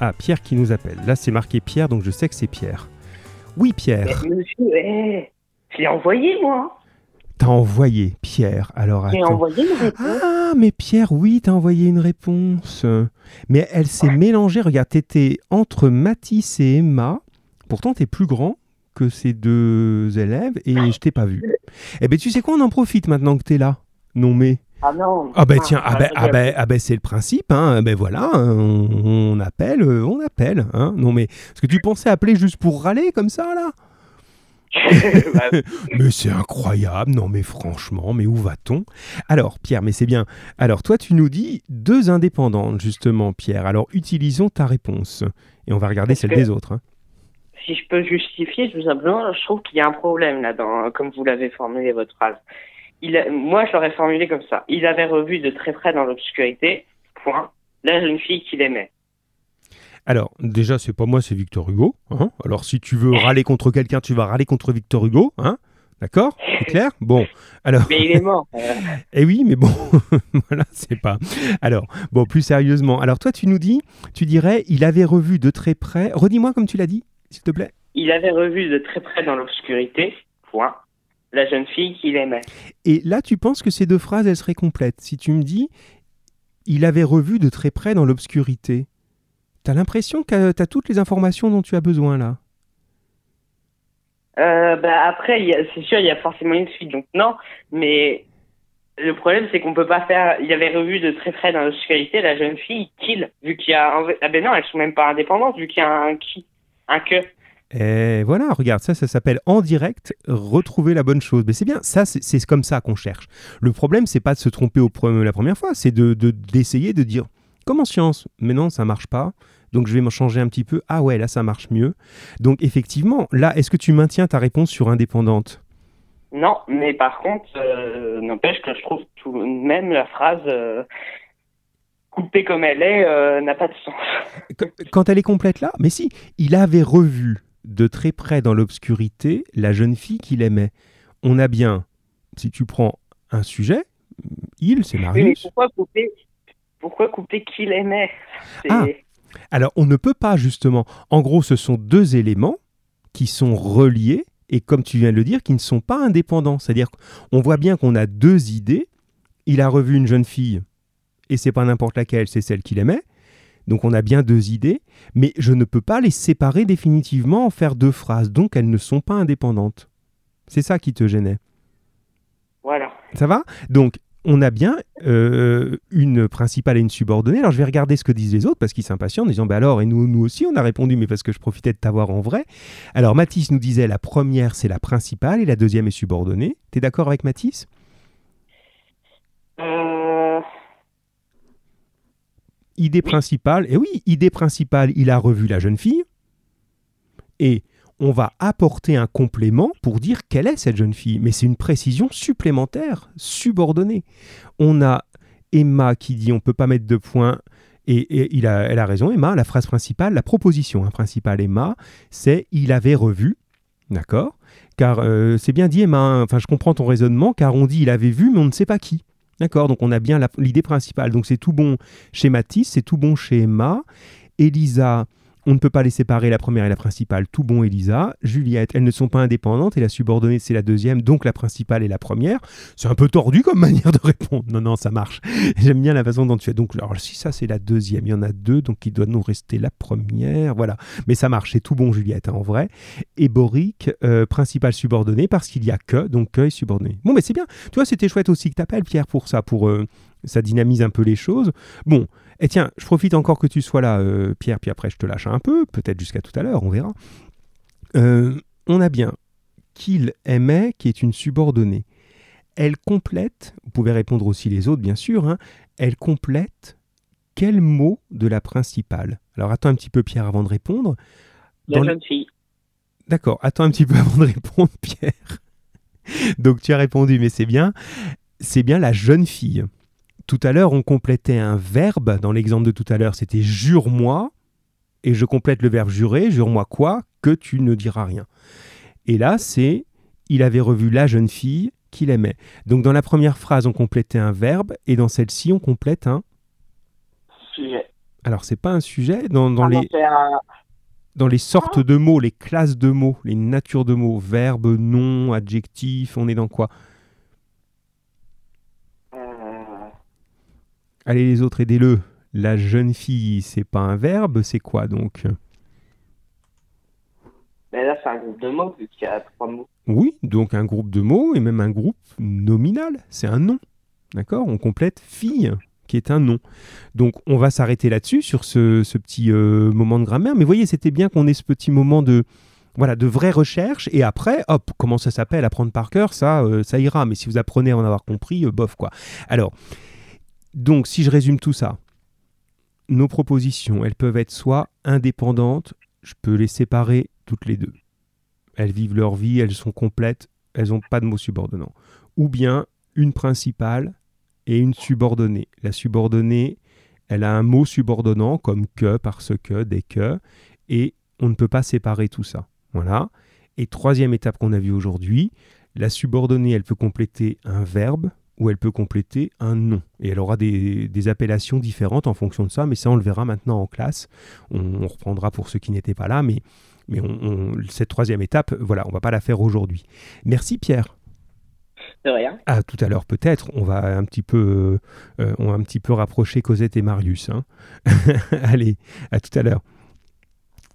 Ah, Pierre qui nous appelle. Là, c'est marqué Pierre, donc je sais que c'est Pierre. Oui, Pierre. Mais monsieur, eh, je l'ai envoyé, moi. T'as envoyé Pierre. Alors J'ai attends. envoyé une réponse. Ah, mais Pierre, oui, t'as envoyé une réponse. Mais elle s'est mélangée. Regarde, t'étais entre Mathis et Emma. Pourtant, t'es plus grand que ces deux élèves et je t'ai pas vu. Eh ben, tu sais quoi, on en profite maintenant que t'es là. Non, mais. Ah non. Ah ben tiens, ah ben, je ah ben, ah ben, c'est le principe, hein. Ben voilà, on, on appelle, euh, on appelle, hein. Non mais, est-ce que tu pensais appeler juste pour râler comme ça là? Mais c'est incroyable, non mais franchement, mais où va-t-on? Alors Pierre, mais c'est bien. Alors toi tu nous dis deux indépendantes justement Pierre. Alors utilisons ta réponse et on va regarder Parce celle que- des autres. hein. si je peux justifier, tout simplement, je trouve qu'il y a un problème là-dedans, comme vous l'avez formulé votre phrase. Il moi, je l'aurais formulé comme ça. Il avait revu de très près dans l'obscurité, point, la jeune fille qu'il aimait. Alors déjà c'est pas moi, c'est Victor Hugo. hein. Alors si tu veux râler contre quelqu'un, tu vas râler contre Victor Hugo, hein D'accord? C'est clair? Bon, alors... Mais il est mort. Euh, Eh oui, mais bon, voilà, c'est pas. Alors, bon, plus sérieusement. Alors, toi, tu nous dis, tu dirais, il avait revu de très près. Redis-moi comme tu l'as dit, s'il te plaît. il avait revu de très près dans l'obscurité, point, la jeune fille qu'il aimait. Et là, tu penses que ces deux phrases, elles seraient complètes. Si tu me dis, il avait revu de très près dans l'obscurité, t'as l'impression que t'as toutes les informations dont tu as besoin là? Euh, bah après, c'est sûr, il y a forcément une suite, donc non. Mais le problème, c'est qu'on peut pas faire. Il avait revu de très près dans l'obscurité la jeune fille kill, vu qu'il y a. un- Ah ben non, elles sont même pas indépendantes, vu qu'il y a un qui, un que. Et voilà, regarde, ça, ça s'appelle en direct, retrouver la bonne chose. Mais c'est bien, ça, c'est comme ça qu'on cherche. Le problème, c'est pas de se tromper au pre- la première fois, c'est de de- d'essayer de, dire, comme en science, mais non, ça marche pas. Donc je vais m'en changer un petit peu. Ah ouais, là, ça marche mieux. Donc effectivement, là, est-ce que tu maintiens ta réponse sur indépendante? Non, mais par contre, euh, n'empêche que je trouve tout de même la phrase euh, coupée comme elle est euh, n'a pas de sens. Qu- Quand elle est complète là, mais si, il avait revu de très près dans l'obscurité la jeune fille qu'il aimait. On a bien, si tu prends un sujet, il, c'est Oui, mais Marius. pourquoi couper Pourquoi couper qu'il aimait? Ah. Alors, on ne peut pas, justement. En gros, ce sont deux éléments qui sont reliés et, comme tu viens de le dire, qui ne sont pas indépendants. C'est-à-dire qu'on voit bien qu'on a deux idées. Il a revu une jeune fille, et c'est pas n'importe laquelle, c'est celle qu'il aimait. Donc, on a bien deux idées, mais je ne peux pas les séparer définitivement en faire deux phrases. Donc, elles ne sont pas indépendantes. C'est ça qui te gênait. Voilà. Ça va? Donc, on a bien euh, une principale et une subordonnée. Alors, je vais regarder ce que disent les autres parce qu'ils s'impatientent en disant Bah alors, et nous, nous aussi, on a répondu, mais parce que je profitais de t'avoir en vrai. Alors, Mathis nous disait La première, c'est la principale et la deuxième est subordonnée. T'es d'accord avec Mathis? Euh, Idée principale, et oui, idée principale, il a revu la jeune fille. Et on va apporter un complément pour dire quelle est cette jeune fille. Mais c'est une précision supplémentaire, subordonnée. On a Emma qui dit on peut pas mettre de points. Et, et il a, elle a raison, Emma. La phrase principale, la proposition hein, principale, Emma, c'est il avait revu. D'accord? Car euh, c'est bien dit, Emma. hein. Enfin, je comprends ton raisonnement, car on dit il avait vu, mais on ne sait pas qui. D'accord Donc on a bien l'idée principale. Donc c'est tout bon chez Mathis, c'est tout bon chez Emma. Elisa, on ne peut pas les séparer, la première et la principale, tout bon Elisa. Juliette, elles ne sont pas indépendantes et la subordonnée c'est la deuxième, donc la principale est la première. C'est un peu tordu comme manière de répondre. Non, non, ça marche. J'aime bien la façon dont tu fais. Donc, si ça c'est la deuxième, il y en a deux, donc il doit nous rester la première. Voilà. Mais ça marche, c'est tout bon Juliette, hein, en vrai. Et Boric, euh, principale subordonnée, parce qu'il y a que, donc que est subordonné. Bon, mais c'est bien. Tu vois, c'était chouette aussi que t'appelles Pierre pour ça, pour euh, ça dynamise un peu les choses. Bon, et tiens, je profite encore que tu sois là, euh, Pierre, puis après je te lâche un peu, peut-être jusqu'à tout à l'heure, on verra. Euh, on a bien qu'il aimait, qui est une subordonnée. Elle complète, vous pouvez répondre aussi les autres bien sûr, hein, elle complète quel mot de la principale? Alors attends un petit peu Pierre avant de répondre. la Dans jeune fille. D'accord, attends un petit peu avant de répondre, Pierre. Donc tu as répondu, mais c'est bien. C'est bien la jeune fille. Tout à l'heure, on complétait un verbe. Dans l'exemple de tout à l'heure, c'était jure-moi. Et je complète le verbe jurer. Jure-moi quoi? Que tu ne diras rien. Et là, c'est il avait revu la jeune fille qu'il aimait. Donc dans la première phrase, on complétait un verbe et dans celle-ci, on complète un Sujet. Alors c'est pas un sujet dans, dans Ah les c'est un- dans les sortes de mots, les classes de mots, les natures de mots, verbe, nom, adjectif, on est dans quoi Euh, Allez les autres, aidez-le. La jeune fille, c'est pas un verbe, c'est quoi donc? Mais là, c'est un groupe de mots, vu qu'il y a trois mots. Oui, donc un groupe de mots et même un groupe nominal, c'est un nom. D'accord? On complète fille, qui est un nom. Donc on va s'arrêter là-dessus, sur ce, ce petit euh, moment de grammaire. Mais voyez, c'était bien qu'on ait ce petit moment de, voilà, de vraie recherche. Et après, hop, comment ça s'appelle? Apprendre par cœur, ça, euh, ça ira. Mais si vous apprenez à en avoir compris, euh, bof quoi. Alors, donc si je résume tout ça, nos propositions, elles peuvent être soit indépendantes, je peux les séparer toutes les deux. Elles vivent leur vie, elles sont complètes, elles n'ont pas de mots subordonnants. Ou bien une principale et une subordonnée. La subordonnée, elle a un mot subordonnant comme que, parce que, dès que, et on ne peut pas séparer tout ça. Voilà. Et troisième étape qu'on a vue aujourd'hui, la subordonnée, elle peut compléter un verbe ou elle peut compléter un nom. Et elle aura des, des appellations différentes en fonction de ça, mais ça on le verra maintenant en classe. On, on reprendra pour ceux qui n'étaient pas là, mais, mais on- on- cette troisième étape, voilà, on va pas la faire aujourd'hui. Merci Pierre. De rien. Ah, tout à l'heure peut-être, on va un petit peu, euh, on va un petit peu rapprocher Cosette et Marius. hein. Allez, à tout à l'heure.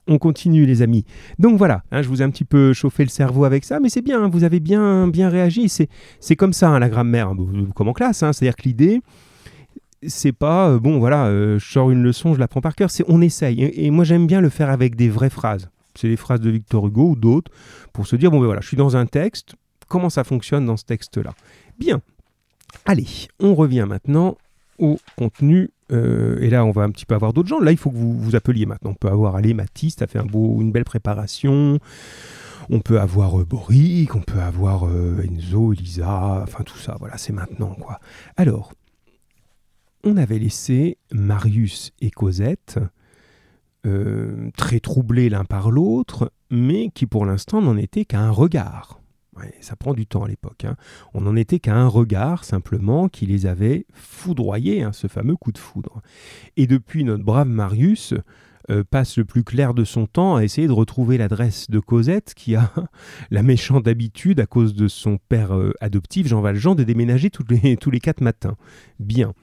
On continue les amis. Donc voilà, hein, je vous ai un petit peu chauffé le cerveau avec ça, mais c'est bien, hein, vous avez bien, bien réagi. C'est, comme ça hein, la grammaire, comme en classe. C'est-à-dire que l'idée, c'est pas euh, bon, voilà, euh, je sors une leçon, je la prends par cœur. C'est on essaye. Et, et moi j'aime bien le faire avec des vraies phrases. C'est les phrases de Victor Hugo ou d'autres pour se dire bon ben voilà, je suis dans un texte. Comment ça fonctionne dans ce texte-là? Bien. Allez, on revient maintenant au contenu. Euh, et là, on va un petit peu avoir d'autres gens. Là, il faut que vous vous appeliez maintenant. On peut avoir, allez, Mathis, t'as fait un beau, une belle préparation. On peut avoir euh, Boric, on peut avoir euh, Enzo, Elisa, enfin tout ça. Voilà, c'est maintenant, quoi. Alors, on avait laissé Marius et Cosette euh, très troublés l'un par l'autre, mais qui pour l'instant n'en étaient qu'à un regard. Ça prend du temps à l'époque. hein. On n'en était qu'à un regard simplement qui les avait foudroyés, hein, ce fameux coup de foudre. Et depuis, notre brave Marius euh, passe le plus clair de son temps à essayer de retrouver l'adresse de Cosette, qui a la méchante habitude, à cause de son père euh, adoptif, Jean Valjean, de déménager tous les, tous les quatre matins. Bien.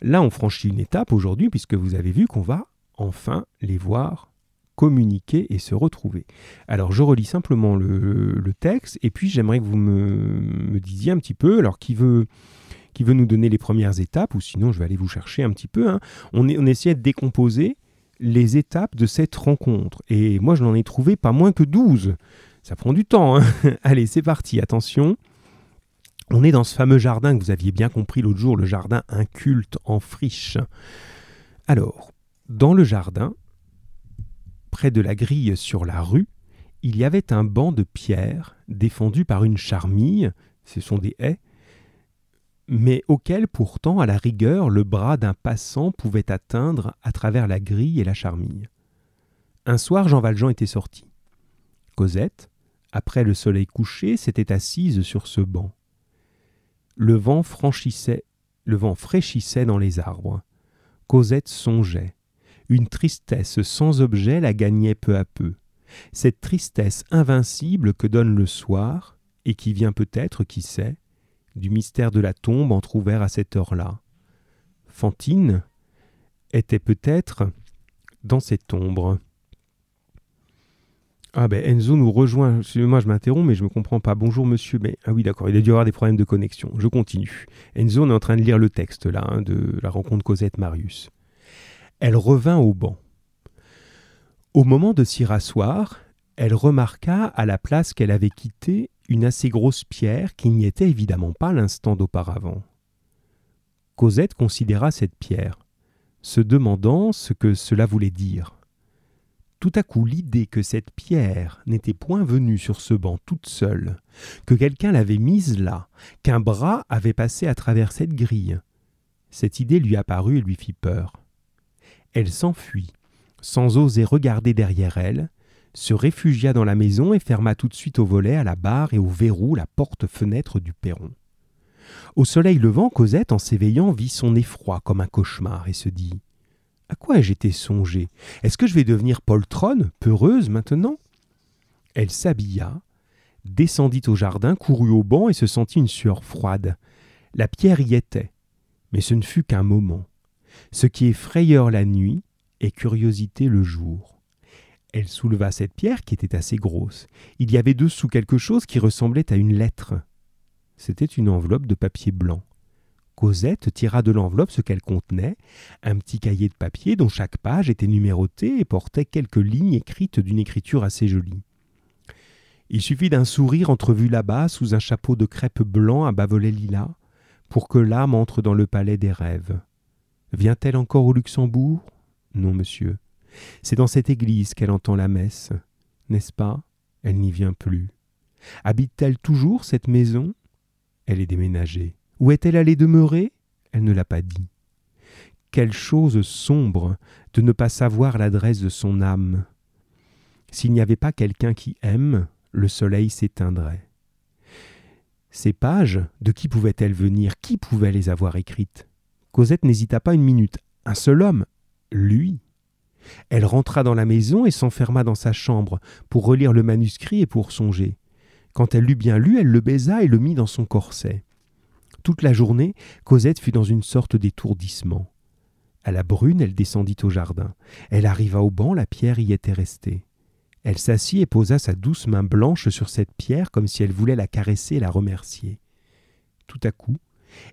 Là, on franchit une étape aujourd'hui, puisque vous avez vu qu'on va enfin les voir communiquer et se retrouver. Alors je relis simplement le, texte et puis j'aimerais que vous me, disiez un petit peu, alors qui veut, qui veut nous donner les premières étapes, ou sinon je vais aller vous chercher un petit peu, hein. on essayait de décomposer les étapes de cette rencontre. Et moi je n'en ai trouvé pas moins que 12. Ça prend du temps. hein. Allez, c'est parti, attention. On est dans ce fameux jardin que vous aviez bien compris l'autre jour, le jardin inculte en friche. Alors, dans le jardin, près de la grille sur la rue, il y avait un banc de pierre défendu par une charmille, ce sont des haies, mais auquel pourtant, à la rigueur, le bras d'un passant pouvait atteindre à travers la grille et la charmille. Un soir, Jean Valjean était sorti. Cosette, après le soleil couché, s'était assise sur ce banc. Le vent franchissait, le vent fraîchissait dans les arbres. Cosette songeait. Une tristesse sans objet la gagnait peu à peu. Cette tristesse invincible que donne le soir, et qui vient peut-être, qui sait, du mystère de la tombe entr'ouvert à cette heure-là. Fantine était peut-être dans cette ombre. Ah ben Enzo nous rejoint. Excusez-moi, je m'interromps, mais je ne me comprends pas. Bonjour monsieur. Mais ah oui, d'accord. Il a dû avoir des problèmes de connexion. Je continue. Enzo, on est en train de lire le texte là hein, de la rencontre Cosette Marius. Elle revint au banc. Au moment de s'y rasseoir, elle remarqua à la place qu'elle avait quittée une assez grosse pierre qui n'y était évidemment pas l'instant d'auparavant. Cosette considéra cette pierre, se demandant ce que cela voulait dire. Tout à coup, l'idée que cette pierre n'était point venue sur ce banc toute seule, que quelqu'un l'avait mise là, qu'un bras avait passé à travers cette grille, cette idée lui apparut et lui fit peur. Elle s'enfuit, sans oser regarder derrière elle, se réfugia dans la maison et ferma tout de suite au volet, à la barre et au verrou la porte-fenêtre du perron. Au soleil levant, Cosette, en s'éveillant, vit son effroi comme un cauchemar et se dit À quoi ai-je été songé Est-ce que je vais devenir poltronne, peureuse maintenant? Elle s'habilla, descendit au jardin, courut au banc et se sentit une sueur froide. La pierre y était, mais ce ne fut qu'un moment. Ce qui est frayeur la nuit est curiosité le jour. Elle souleva cette pierre qui était assez grosse. Il y avait dessous quelque chose qui ressemblait à une lettre. C'était une enveloppe de papier blanc. Cosette tira de l'enveloppe ce qu'elle contenait, un petit cahier de papier dont chaque page était numérotée et portait quelques lignes écrites d'une écriture assez jolie. Il suffit d'un sourire entrevu là-bas sous un chapeau de crêpe blanc à bavolet lilas pour que l'âme entre dans le palais des rêves. Vient-elle encore au Luxembourg? Non, monsieur. C'est dans cette église qu'elle entend la messe. N'est-ce pas? Elle n'y vient plus. Habite-t-elle toujours cette maison? Elle est déménagée. Où est-elle allée demeurer? Elle ne l'a pas dit. Quelle chose sombre de ne pas savoir l'adresse de son âme. S'il n'y avait pas quelqu'un qui aime, le soleil s'éteindrait. Ces pages, de qui pouvaient-elles venir? Qui pouvait les avoir écrites? Cosette n'hésita pas une minute. Un seul homme Lui. Elle rentra dans la maison et s'enferma dans sa chambre pour relire le manuscrit et pour songer. Quand elle l'eut bien lu, elle le baisa et le mit dans son corset. Toute la journée, Cosette fut dans une sorte d'étourdissement. À la brune, elle descendit au jardin. Elle arriva au banc, la pierre y était restée. Elle s'assit et posa sa douce main blanche sur cette pierre comme si elle voulait la caresser et la remercier. Tout à coup,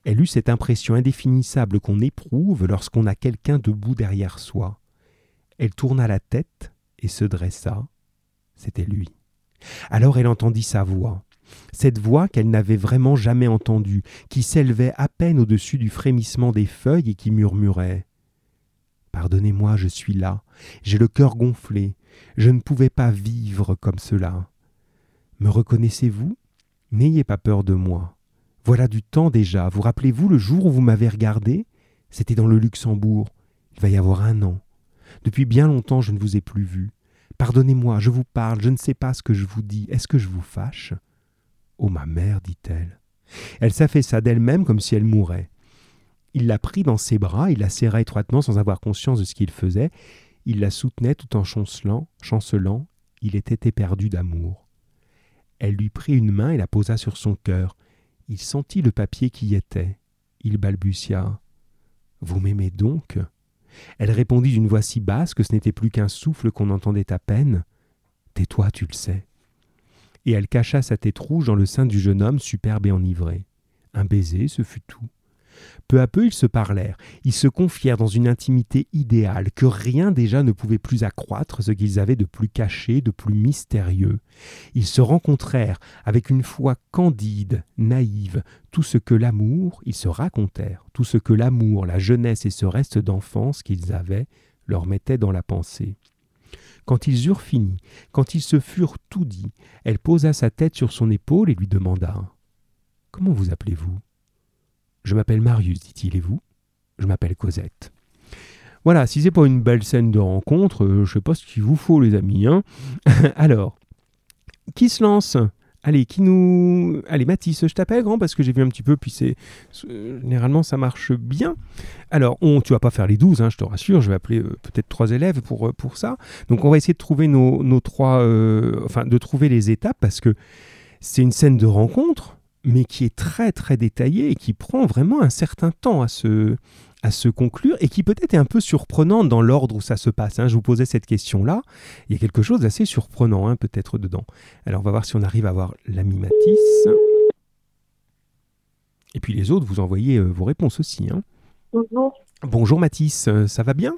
elle eut cette impression indéfinissable qu'on éprouve lorsqu'on a quelqu'un debout derrière soi. Elle tourna la tête et se dressa. C'était lui. Alors elle entendit sa voix, cette voix qu'elle n'avait vraiment jamais entendue, qui s'élevait à peine au-dessus du frémissement des feuilles et qui murmurait Pardonnez-moi, je suis là, j'ai le cœur gonflé, je ne pouvais pas vivre comme cela. Me reconnaissez-vous? N'ayez pas peur de moi. Voilà du temps déjà. Vous rappelez-vous le jour où vous m'avez regardé? C'était dans le Luxembourg. Il va y avoir un an. Depuis bien longtemps, je ne vous ai plus vu. Pardonnez-moi, je vous parle, je ne sais pas ce que je vous dis. Est-ce que je vous fâche? Oh, ma mère, dit-elle. Elle s'affaissa d'elle-même comme si elle mourait. Il la prit dans ses bras, il la serra étroitement sans avoir conscience de ce qu'il faisait, il la soutenait tout en chancelant, chancelant, il était éperdu d'amour. Elle lui prit une main et la posa sur son cœur. Il sentit le papier qui y était. Il balbutia. Vous m'aimez donc? Elle répondit d'une voix si basse que ce n'était plus qu'un souffle qu'on entendait à peine. Tais-toi, tu le sais. Et elle cacha sa tête rouge dans le sein du jeune homme superbe et enivré. Un baiser, ce fut tout. Peu à peu, ils se parlèrent, ils se confièrent dans une intimité idéale que rien déjà ne pouvait plus accroître ce qu'ils avaient de plus caché, de plus mystérieux. Ils se rencontrèrent avec une foi candide, naïve, tout ce que l'amour, ils se racontèrent, tout ce que l'amour, la jeunesse et ce reste d'enfance qu'ils avaient leur mettaient dans la pensée. Quand ils eurent fini, quand ils se furent tout dit, elle posa sa tête sur son épaule et lui demanda Comment vous appelez-vous? Je m'appelle Marius, dit-il, et vous? Je m'appelle Cosette. Voilà, si c'est pas une belle scène de rencontre, je euh, je sais pas ce qu'il vous faut, les amis. Hein Alors, qui se lance? Allez, qui nous. Allez, Mathis, je t'appelle grand parce que j'ai vu un petit peu, puis c'est. Généralement, ça marche bien. Alors, on, tu vas pas faire les 12, hein, je te rassure, je vais appeler euh, peut-être trois élèves pour, euh, pour ça. Donc, on va essayer de trouver nos, nos trois. enfin, de trouver les étapes parce que c'est une scène de rencontre mais qui est très très détaillé et qui prend vraiment un certain temps à se, à se conclure et qui peut-être est un peu surprenant dans l'ordre où ça se passe. Hein. Je vous posais cette question-là. Il y a quelque chose d'assez surprenant hein, peut-être dedans. Alors on va voir si on arrive à voir l'ami Matisse. Et puis les autres, vous envoyez euh, vos réponses aussi. Hein. Bonjour. Bonjour Matisse, euh, ça va bien?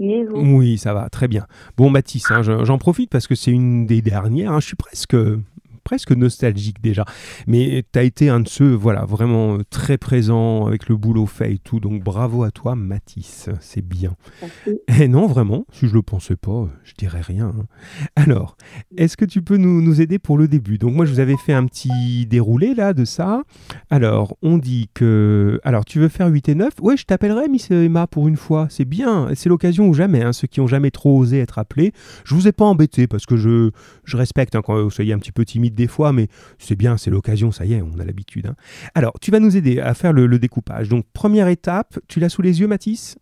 Oui, oui, ça va, très bien. Bon, Mathis, j'en profite parce que c'est une des dernières. je suis presque presque nostalgique déjà. Mais tu as été un de ceux, voilà, vraiment euh, très présent avec le boulot fait et tout. Donc bravo à toi, Mathis. C'est bien. Et eh non, vraiment, si je le pensais pas, euh, je dirais rien. Hein. Alors, est-ce que tu peux nous, nous, aider pour le début? Donc moi, je vous avais fait un petit déroulé là de ça. Alors, on dit que... Alors, tu veux faire 8 et 9 Ouais, je t'appellerai, Miss Emma, pour une fois. C'est bien. C'est l'occasion ou jamais. Hein, ceux qui ont jamais trop osé être appelés. Je vous ai pas embêté parce que je, je respecte hein, quand vous soyez un petit peu timide des fois, mais c'est bien, c'est l'occasion, ça y est, on a l'habitude. hein. Alors, tu vas nous aider à faire le, le découpage. Donc, première étape, tu l'as sous les yeux, Mathis?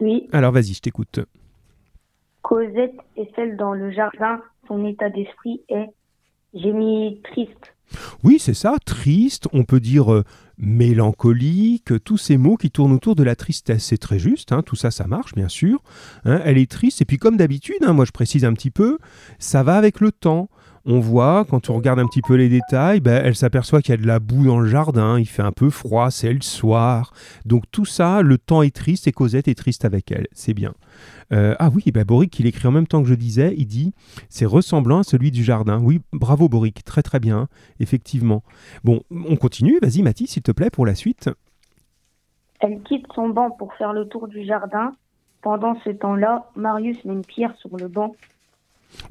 Oui, Alors, vas-y, je t'écoute. Cosette est celle dans le jardin. Son état d'esprit est j'ai mis triste. Oui, c'est ça, triste, on peut dire euh, mélancolique, tous ces mots qui tournent autour de la tristesse, c'est très juste, hein, tout ça, ça marche, bien sûr. hein, elle est triste, et puis comme d'habitude, hein, moi je précise un petit peu, ça va avec le temps. On voit, quand on regarde un petit peu les détails, ben, elle s'aperçoit qu'il y a de la boue dans le jardin, il fait un peu froid, c'est le soir. Donc tout ça, le temps est triste et Cosette est triste avec elle, c'est bien. Euh, ah oui, ben Boric, il écrit en même temps que je disais, il dit c'est ressemblant à celui du jardin. Oui, bravo Boric, très très bien, effectivement. Bon, on continue, vas-y Mathis, s'il te plaît, pour la suite. Elle quitte son banc pour faire le tour du jardin. Pendant ce temps-là, Marius met une pierre sur le banc.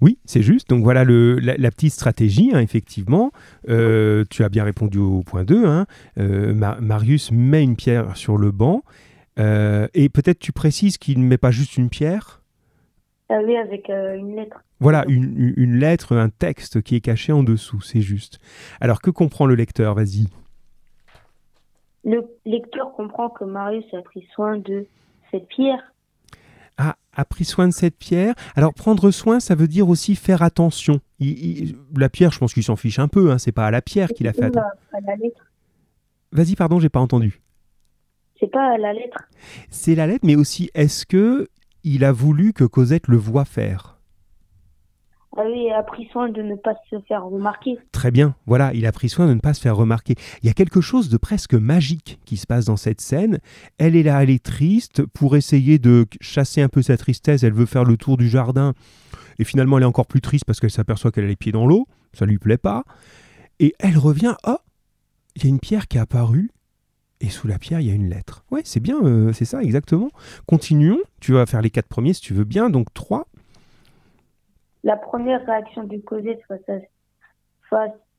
Oui, c'est juste. Donc voilà le, la, la petite stratégie, hein, effectivement. Euh, tu as bien répondu au point 2. hein. Euh, Ma- Marius met une pierre sur le banc. Euh, et peut-être tu précises qu'il ne met pas juste une pierre? Est avec une lettre. Voilà, une- une lettre, un texte qui est caché en dessous, c'est juste. Alors que comprend le lecteur? Vas-y. Le lecteur comprend que Marius a pris soin de cette pierre. A pris soin de cette pierre. Alors prendre soin, ça veut dire aussi faire attention. Il- il- la pierre, je pense qu'il s'en fiche un peu. Hein, c'est pas à la pierre qu'il a fait attention. pas à la lettre. Vas-y, pardon, j'ai pas entendu. C'est pas à la lettre. C'est la lettre, mais aussi est-ce que il a voulu que Cosette le voie faire? Ah oui, elle a pris soin de ne pas se faire remarquer. Très bien, voilà, il a pris soin de ne pas se faire remarquer. Il y a quelque chose de presque magique qui se passe dans cette scène. Elle est là, elle est triste. Pour essayer de chasser un peu sa tristesse, elle veut faire le tour du jardin. Et finalement, elle est encore plus triste parce qu'elle s'aperçoit qu'elle a les pieds dans l'eau. Ça lui plaît pas. Et elle revient. Oh, il y a une pierre qui est apparue. Et sous la pierre, il y a une lettre. Ouais, c'est bien, euh, c'est ça, exactement. Continuons. Tu vas faire les quatre premiers si tu veux bien. Donc, trois. La première réaction de Cosette face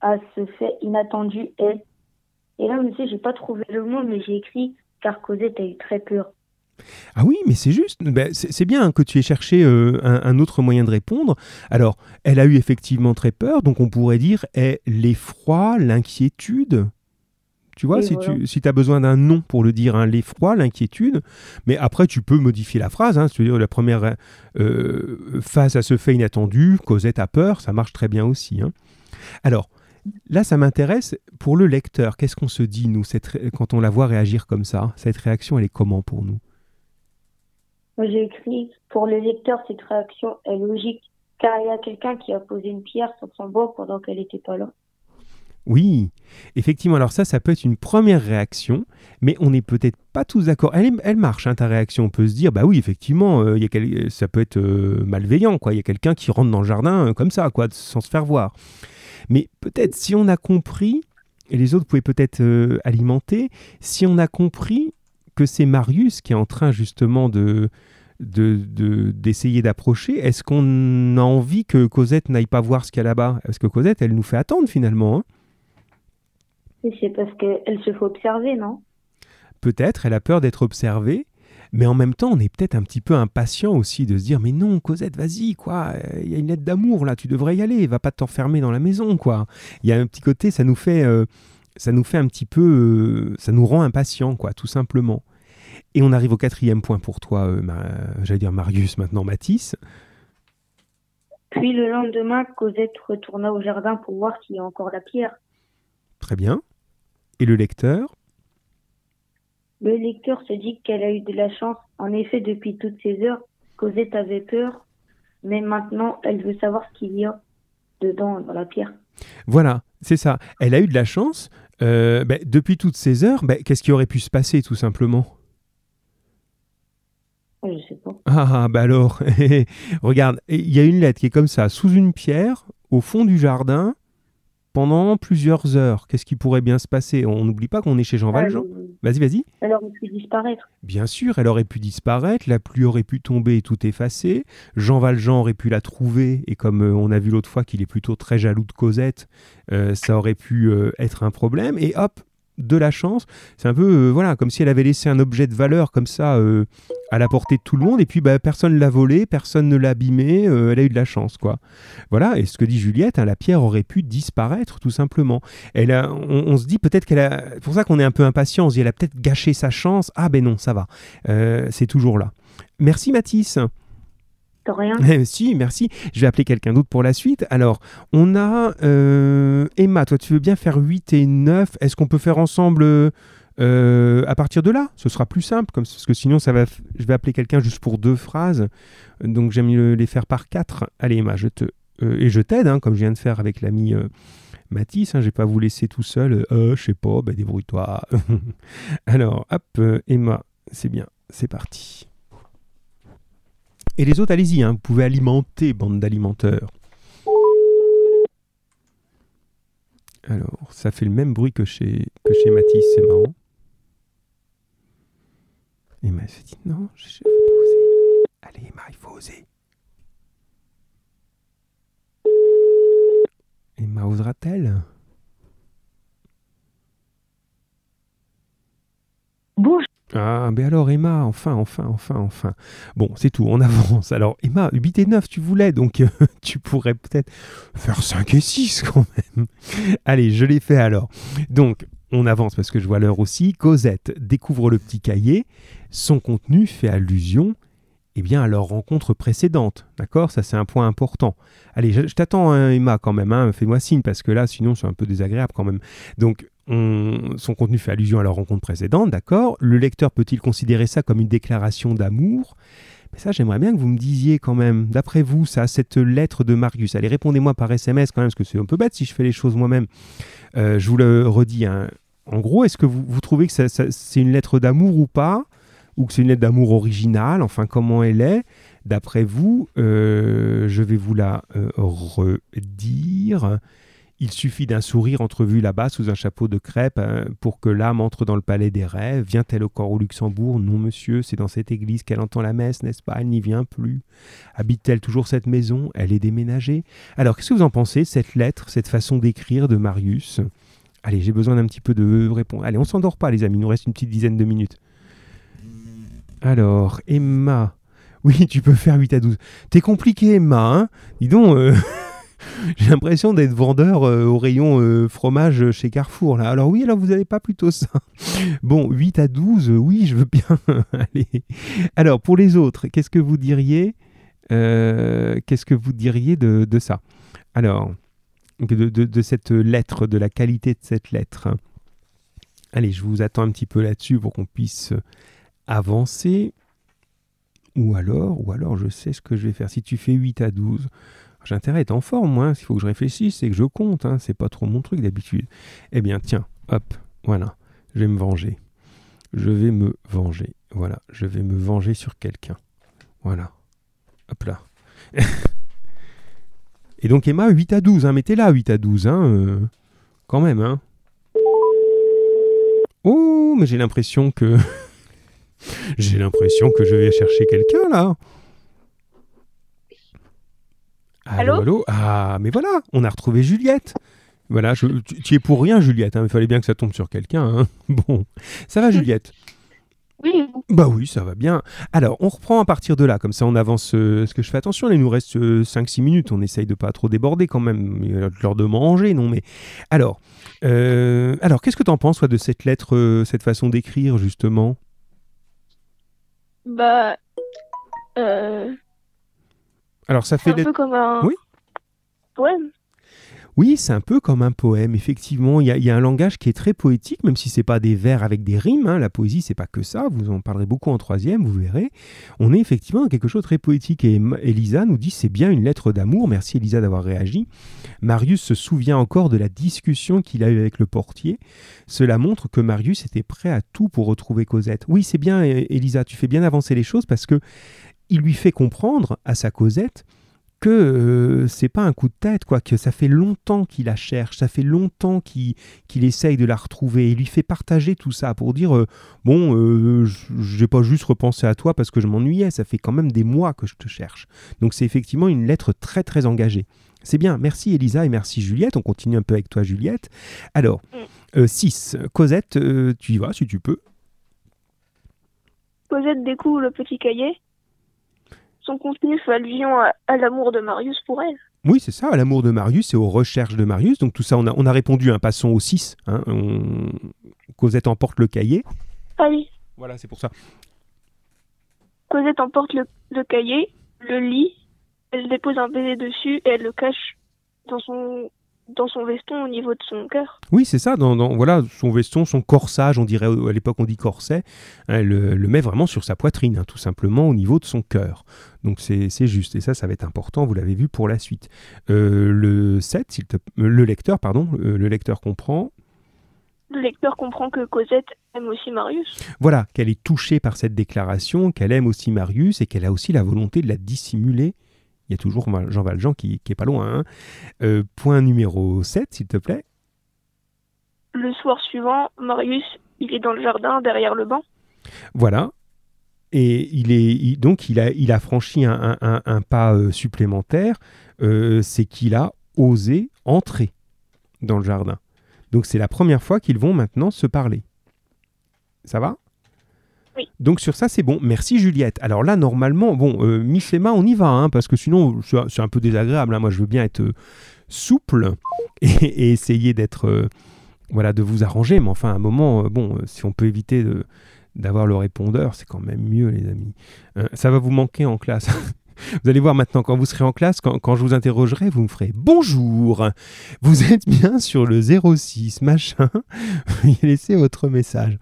à, ce fait inattendu est. Et là, monsieur, j'ai pas trouvé le mot, mais j'ai écrit car Cosette a eu très peur. Ah oui, mais c'est juste. Ben, c'est c'est bien que tu aies cherché euh, un, un autre moyen de répondre. Alors, elle a eu effectivement très peur, donc on pourrait dire est l'effroi, l'inquiétude? Tu vois, si voilà. tu si as besoin d'un nom pour le dire, hein, l'effroi, l'inquiétude, mais après tu peux modifier la phrase. Hein, c'est-à-dire la première euh, face à ce fait inattendu, Cosette a peur, ça marche très bien aussi. hein. Alors, là, ça m'intéresse pour le lecteur. Qu'est-ce qu'on se dit, nous, cette ré- quand on la voit réagir comme ça Cette réaction, elle est comment pour nous? Moi, j'ai écrit pour le lecteur, cette réaction est logique car il y a quelqu'un qui a posé une pierre sur son banc pendant qu'elle n'était pas là. Oui, effectivement. Alors ça, ça peut être une première réaction, mais on n'est peut-être pas tous d'accord. Elle, marche, hein, ta réaction. On peut se dire, bah oui, effectivement, euh, y a quel- ça peut être euh, malveillant, quoi. Il y a quelqu'un qui rentre dans le jardin euh, comme ça, quoi, sans se faire voir. Mais peut-être si on a compris, et les autres pouvaient peut-être euh, alimenter, si on a compris que c'est Marius qui est en train justement de- d'essayer d'approcher, est-ce qu'on a envie que Cosette n'aille pas voir ce qu'il y a là-bas? Parce que Cosette, elle nous fait attendre finalement. hein. C'est parce qu'elle se fait observer, non? Peut-être, elle a peur d'être observée, mais en même temps, on est peut-être un petit peu impatient aussi de se dire mais non, Cosette, vas-y, quoi, euh, il y a une lettre d'amour là, tu devrais y aller, va pas t'enfermer dans la maison, quoi. Il y a un petit côté, ça nous fait, euh, ça nous fait un petit peu, euh, ça nous rend impatients, quoi, tout simplement. Et on arrive au quatrième point pour toi, euh, j'allais dire Marius, maintenant Mathis. Puis le lendemain, Cosette retourna au jardin pour voir s'il y a encore la pierre. Très bien. Et le lecteur? Le lecteur se dit qu'elle a eu de la chance. En effet, depuis toutes ces heures, Cosette avait peur, mais maintenant, elle veut savoir ce qu'il y a dedans, dans la pierre. Voilà, c'est ça. Elle a eu de la chance. euh, ben, depuis toutes ces heures, ben, qu'est-ce qui aurait pu se passer, tout simplement? Je sais pas. Ah, bah alors, regarde, il y a une lettre qui est comme ça, sous une pierre, au fond du jardin, pendant plusieurs heures. Qu'est-ce qui pourrait bien se passer? On n'oublie pas qu'on est chez Jean Valjean. Elle, Vas-y, vas-y. elle aurait pu disparaître. Bien sûr, elle aurait pu disparaître, la pluie aurait pu tomber et tout effacer. Jean Valjean aurait pu la trouver, et comme euh, on a vu l'autre fois qu'il est plutôt très jaloux de Cosette, euh, ça aurait pu euh, être un problème. Et hop, de la chance. C'est un peu, euh, voilà, comme si elle avait laissé un objet de valeur comme ça euh, à la portée de tout le monde, et puis bah, personne ne l'a volé, personne ne l'a abîmé, euh, elle a eu de la chance, quoi. Voilà, et ce que dit Juliette, hein, la pierre aurait pu disparaître, tout simplement. Elle a, on, se dit peut-être qu'elle a... Pour ça qu'on est un peu impatient, on se dit, elle a peut-être gâché sa chance. Ah ben non, ça va. C'est toujours là. Merci Mathis. Rien. Eh, si, merci. Je vais appeler quelqu'un d'autre pour la suite. Alors, on a euh, Emma, toi tu veux bien faire 8 et 9. Est-ce qu'on peut faire ensemble euh, à partir de là? Ce sera plus simple, comme, parce que sinon ça va, je vais appeler quelqu'un juste pour deux phrases. Donc j'aime mieux les faire par 4. Allez Emma, je te... euh, et je t'aide, hein, comme je viens de faire avec l'ami euh, Mathis. Hein, je vais pas vous laisser tout seul. Euh, je sais pas, ben débrouille-toi. Alors, hop, euh, Emma, c'est bien, c'est parti. Et les autres, allez-y, hein, vous pouvez alimenter, bande d'alimenteurs. Alors, ça fait le même bruit que chez, que chez Mathis, c'est marrant. Emma se dit non, je ne pas oser. Allez, Emma, il faut oser. Emma osera-t-elle? Bonjour. Ah, mais alors Emma, enfin, enfin, enfin, enfin. Bon, c'est tout, on avance. Alors Emma, 8 et 9, tu voulais, donc euh, tu pourrais peut-être faire 5 et 6 quand même. Allez, je l'ai fait alors. Donc, on avance parce que je vois l'heure aussi. Cosette découvre le petit cahier. Son contenu fait allusion eh bien, à leur rencontre précédente. D'accord? Ça, c'est un point important. Allez, je, t'attends, hein, Emma, quand même. hein. Fais-moi signe, parce que là, sinon, c'est un peu désagréable quand même. Donc, on- son contenu fait allusion à leur rencontre précédente, d'accord Le lecteur peut-il considérer ça comme une déclaration d'amour? Mais ça, j'aimerais bien que vous me disiez quand même, d'après vous, ça, cette lettre de Marius. Allez, répondez-moi par SMS quand même, parce que c'est un peu bête si je fais les choses moi-même. Euh, je vous le redis. hein. En gros, est-ce que vous, trouvez que c'est une lettre d'amour ou pas? Ou que c'est une lettre d'amour originale? Enfin, comment elle est? D'après vous, euh, je vais vous la euh, redire. Il suffit d'un sourire entrevu là-bas sous un chapeau de crêpe hein, pour que l'âme entre dans le palais des rêves. Vient-elle encore au Luxembourg? Non, monsieur, c'est dans cette église qu'elle entend la messe, n'est-ce pas? Elle n'y vient plus. Habite-t-elle toujours cette maison? Elle est déménagée. Alors, qu'est-ce que vous en pensez, cette lettre, cette façon d'écrire de Marius? Allez, j'ai besoin d'un petit peu de réponse. Allez, on s'endort pas, les amis, il nous reste une petite dizaine de minutes. Alors, Emma. Oui, tu peux faire 8 à 12. T'es compliqué, Emma, hein? Dis donc, euh, j'ai l'impression d'être vendeur euh, au rayon euh, fromage chez Carrefour. Alors oui, alors vous n'avez pas plutôt ça. Bon, 8 à 12, euh, oui, je veux bien. Allez. Alors, pour les autres, qu'est-ce que vous diriez Qu'est-ce que vous diriez de, ça? Alors, de cette lettre, de la qualité de cette lettre. Allez, je vous attends un petit peu là-dessus pour qu'on puisse avancer. Ou alors, ou alors, je sais ce que je vais faire. Si tu fais 8 à 12, j'ai intérêt à être en forme, moi. S'il faut que je réfléchisse et que je compte, hein. c'est pas trop mon truc d'habitude. Eh bien, tiens, hop, voilà. Je vais me venger. Je vais me venger. Voilà, je vais me venger sur quelqu'un. Voilà. Hop là. et donc Emma, 8 à 12, hein. mettez là 8 à 12, hein. euh, quand même, hein. Oh, mais j'ai l'impression que... j'ai l'impression que je vais chercher quelqu'un, là. Allô, Allô allô Ah, mais voilà, on a retrouvé Juliette. Voilà, je, tu, tu es pour rien, Juliette. hein, Il fallait bien que ça tombe sur quelqu'un. hein. Bon, ça va, Juliette? Oui, Bah oui, ça va bien. Alors, on reprend à partir de là, comme ça on avance. euh, Est-ce que je fais attention Il nous reste 5-6 minutes, on essaye de pas trop déborder quand même. A l'heure de manger, non mais... Alors, euh, alors qu'est-ce que tu en penses, toi, de cette lettre, euh, cette façon d'écrire, justement? Bah, euh, Alors, ça fait... un peu comme un Oui. poème. Oui, c'est un peu comme un poème, effectivement. Il y, a, il y a un langage qui est très poétique, même si c'est pas des vers avec des rimes. hein. La poésie, c'est pas que ça. Vous en parlerez beaucoup en troisième, vous verrez. On est effectivement dans quelque chose de très poétique. Et Elisa nous dit c'est bien une lettre d'amour. Merci Elisa d'avoir réagi. Marius se souvient encore de la discussion qu'il a eue avec le portier. Cela montre que Marius était prêt à tout pour retrouver Cosette. Oui, c'est bien, E- Elisa. Tu fais bien avancer les choses parce que il lui fait comprendre à sa Cosette que euh, c'est pas un coup de tête, quoi, que ça fait longtemps qu'il la cherche, ça fait longtemps qu'il qu'il essaye de la retrouver. Il lui fait partager tout ça pour dire euh, bon, euh, j'ai pas juste repensé à toi parce que je m'ennuyais, ça fait quand même des mois que je te cherche. Donc c'est effectivement une lettre très très engagée. C'est bien, merci Elisa et merci Juliette. On continue un peu avec toi Juliette. Alors, 6. Cosette, euh, tu y vas si tu peux. Cosette découvre le petit cahier. Son contenu fait allusion à, à l'amour de Marius pour elle. Oui, c'est ça, à l'amour de Marius et aux recherches de Marius. Donc tout ça, on a, on a répondu, hein, passons au 6. hein, on- Cosette emporte le cahier. Ah oui. Voilà, c'est pour ça. Cosette emporte le, le cahier, le lit, elle dépose un baiser dessus et elle le cache dans son, dans son veston au niveau de son cœur. Oui, c'est ça, dans, dans- voilà, son veston, son corsage, on dirait, à l'époque on dit corset, hein, elle le, le met vraiment sur sa poitrine, hein, tout simplement au niveau de son cœur. Donc c'est juste, et ça, ça va être important, vous l'avez vu pour la suite. Euh, le 7, s'il te- euh, le lecteur, pardon, euh, le lecteur comprend, Le lecteur comprend que Cosette aime aussi Marius. voilà, qu'elle est touchée par cette déclaration, qu'elle aime aussi Marius et qu'elle a aussi la volonté de la dissimuler. Il y a toujours Jean Valjean qui, qui est pas loin. hein. Euh, point numéro 7, s'il te plaît. Le soir suivant, Marius, il est dans le jardin derrière le banc. Voilà. Et il est il- donc il a, il a franchi un, un- un- un pas euh, supplémentaire, euh, c'est qu'il a osé entrer dans le jardin. Donc c'est la première fois qu'ils vont maintenant se parler. Ça va? Donc sur ça c'est bon. Merci Juliette. Alors là normalement bon euh, Miss Emma on y va hein, parce que sinon c'est un peu désagréable. hein. Moi je veux bien être euh, souple et, essayer d'être euh, voilà de vous arranger. Mais enfin à un moment bon si on peut éviter d'avoir le répondeur, c'est quand même mieux, les amis. Ça va vous manquer en classe. vous allez voir maintenant, quand vous serez en classe, quand, quand je vous interrogerai, vous me ferez Bonjour Vous êtes bien sur le 06, machin. Veuillez laisser votre message.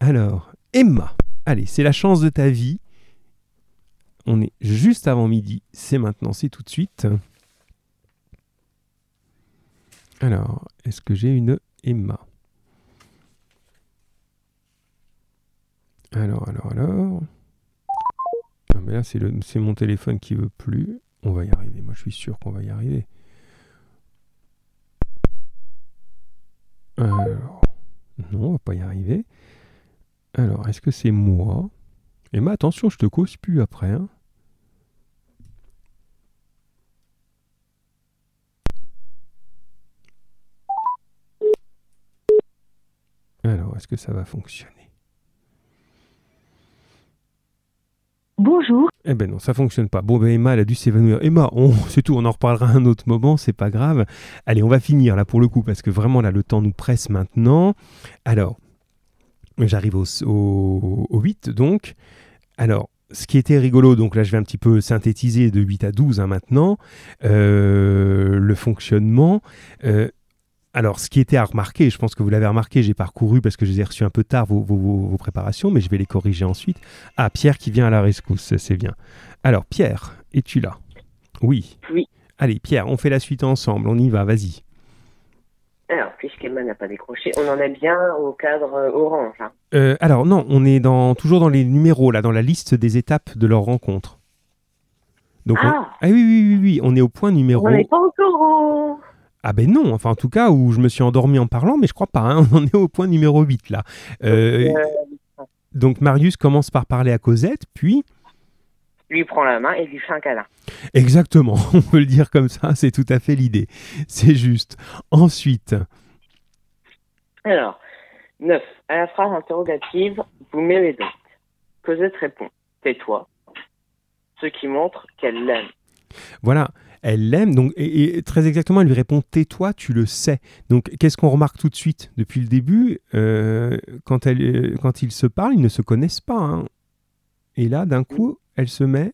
Alors, Emma, allez, c'est la chance de ta vie. On est juste avant midi, c'est maintenant, c'est tout de suite. Alors, est-ce que j'ai une Emma? Alors, alors, alors. Ah, mais là, c'est mon téléphone qui veut plus. On va y arriver. Moi, je suis sûr qu'on va y arriver. Alors. Non, on va pas y arriver. Alors, est-ce que c'est moi? Emma, attention, je te cause plus après. hein. Alors, est-ce que ça va fonctionner? Bonjour. Eh ben non, ça fonctionne pas. Bon, ben Emma, elle a dû s'évanouir. Emma, on, c'est tout, on en reparlera à un autre moment, c'est pas grave. Allez, on va finir là pour le coup, parce que vraiment là, le temps nous presse maintenant. Alors, j'arrive au, au, au 8 donc. Alors, ce qui était rigolo, donc là je vais un petit peu synthétiser de 8 à 12 hein, maintenant, euh, le fonctionnement. Euh, alors, ce qui était à remarquer, je pense que vous l'avez remarqué, j'ai parcouru parce que je les ai reçus un peu tard vos, vos- vos- vos préparations, mais je vais les corriger ensuite. Ah, Pierre qui vient à la rescousse, c'est bien. Alors, Pierre, es-tu là? Oui. Oui. Allez, Pierre, on fait la suite ensemble, on y va, vas-y. Alors, puisqu'Emma n'a pas décroché, on en est bien au cadre orange. hein. Euh, alors, non, on est dans, toujours dans les numéros, là, dans la liste des étapes de leur rencontre. Donc, on- Ah, ah oui, oui, oui, oui, on est au point numéro... on n'est pas encore au... Ah ben non, enfin en tout cas où je me suis endormi en parlant, mais je crois pas, hein, on en est au point numéro 8 là. Euh, Euh, donc Marius commence par parler à Cosette, puis... lui prend la main et lui fait un câlin. Exactement, on peut le dire comme ça, c'est tout à fait l'idée. C'est juste. Ensuite, Alors, 9. À la phrase interrogative, vous m'aimez donc. Cosette répond, tais-toi. Ce qui montre qu'elle l'aime. voilà, elle l'aime, donc, et, et très exactement, elle lui répond Tais-toi, tu le sais. Donc, qu'est-ce qu'on remarque tout de suite depuis le début Euh, quand, elle, euh, quand ils se parlent, ils ne se connaissent pas. hein. Et là, d'un coup, elle se met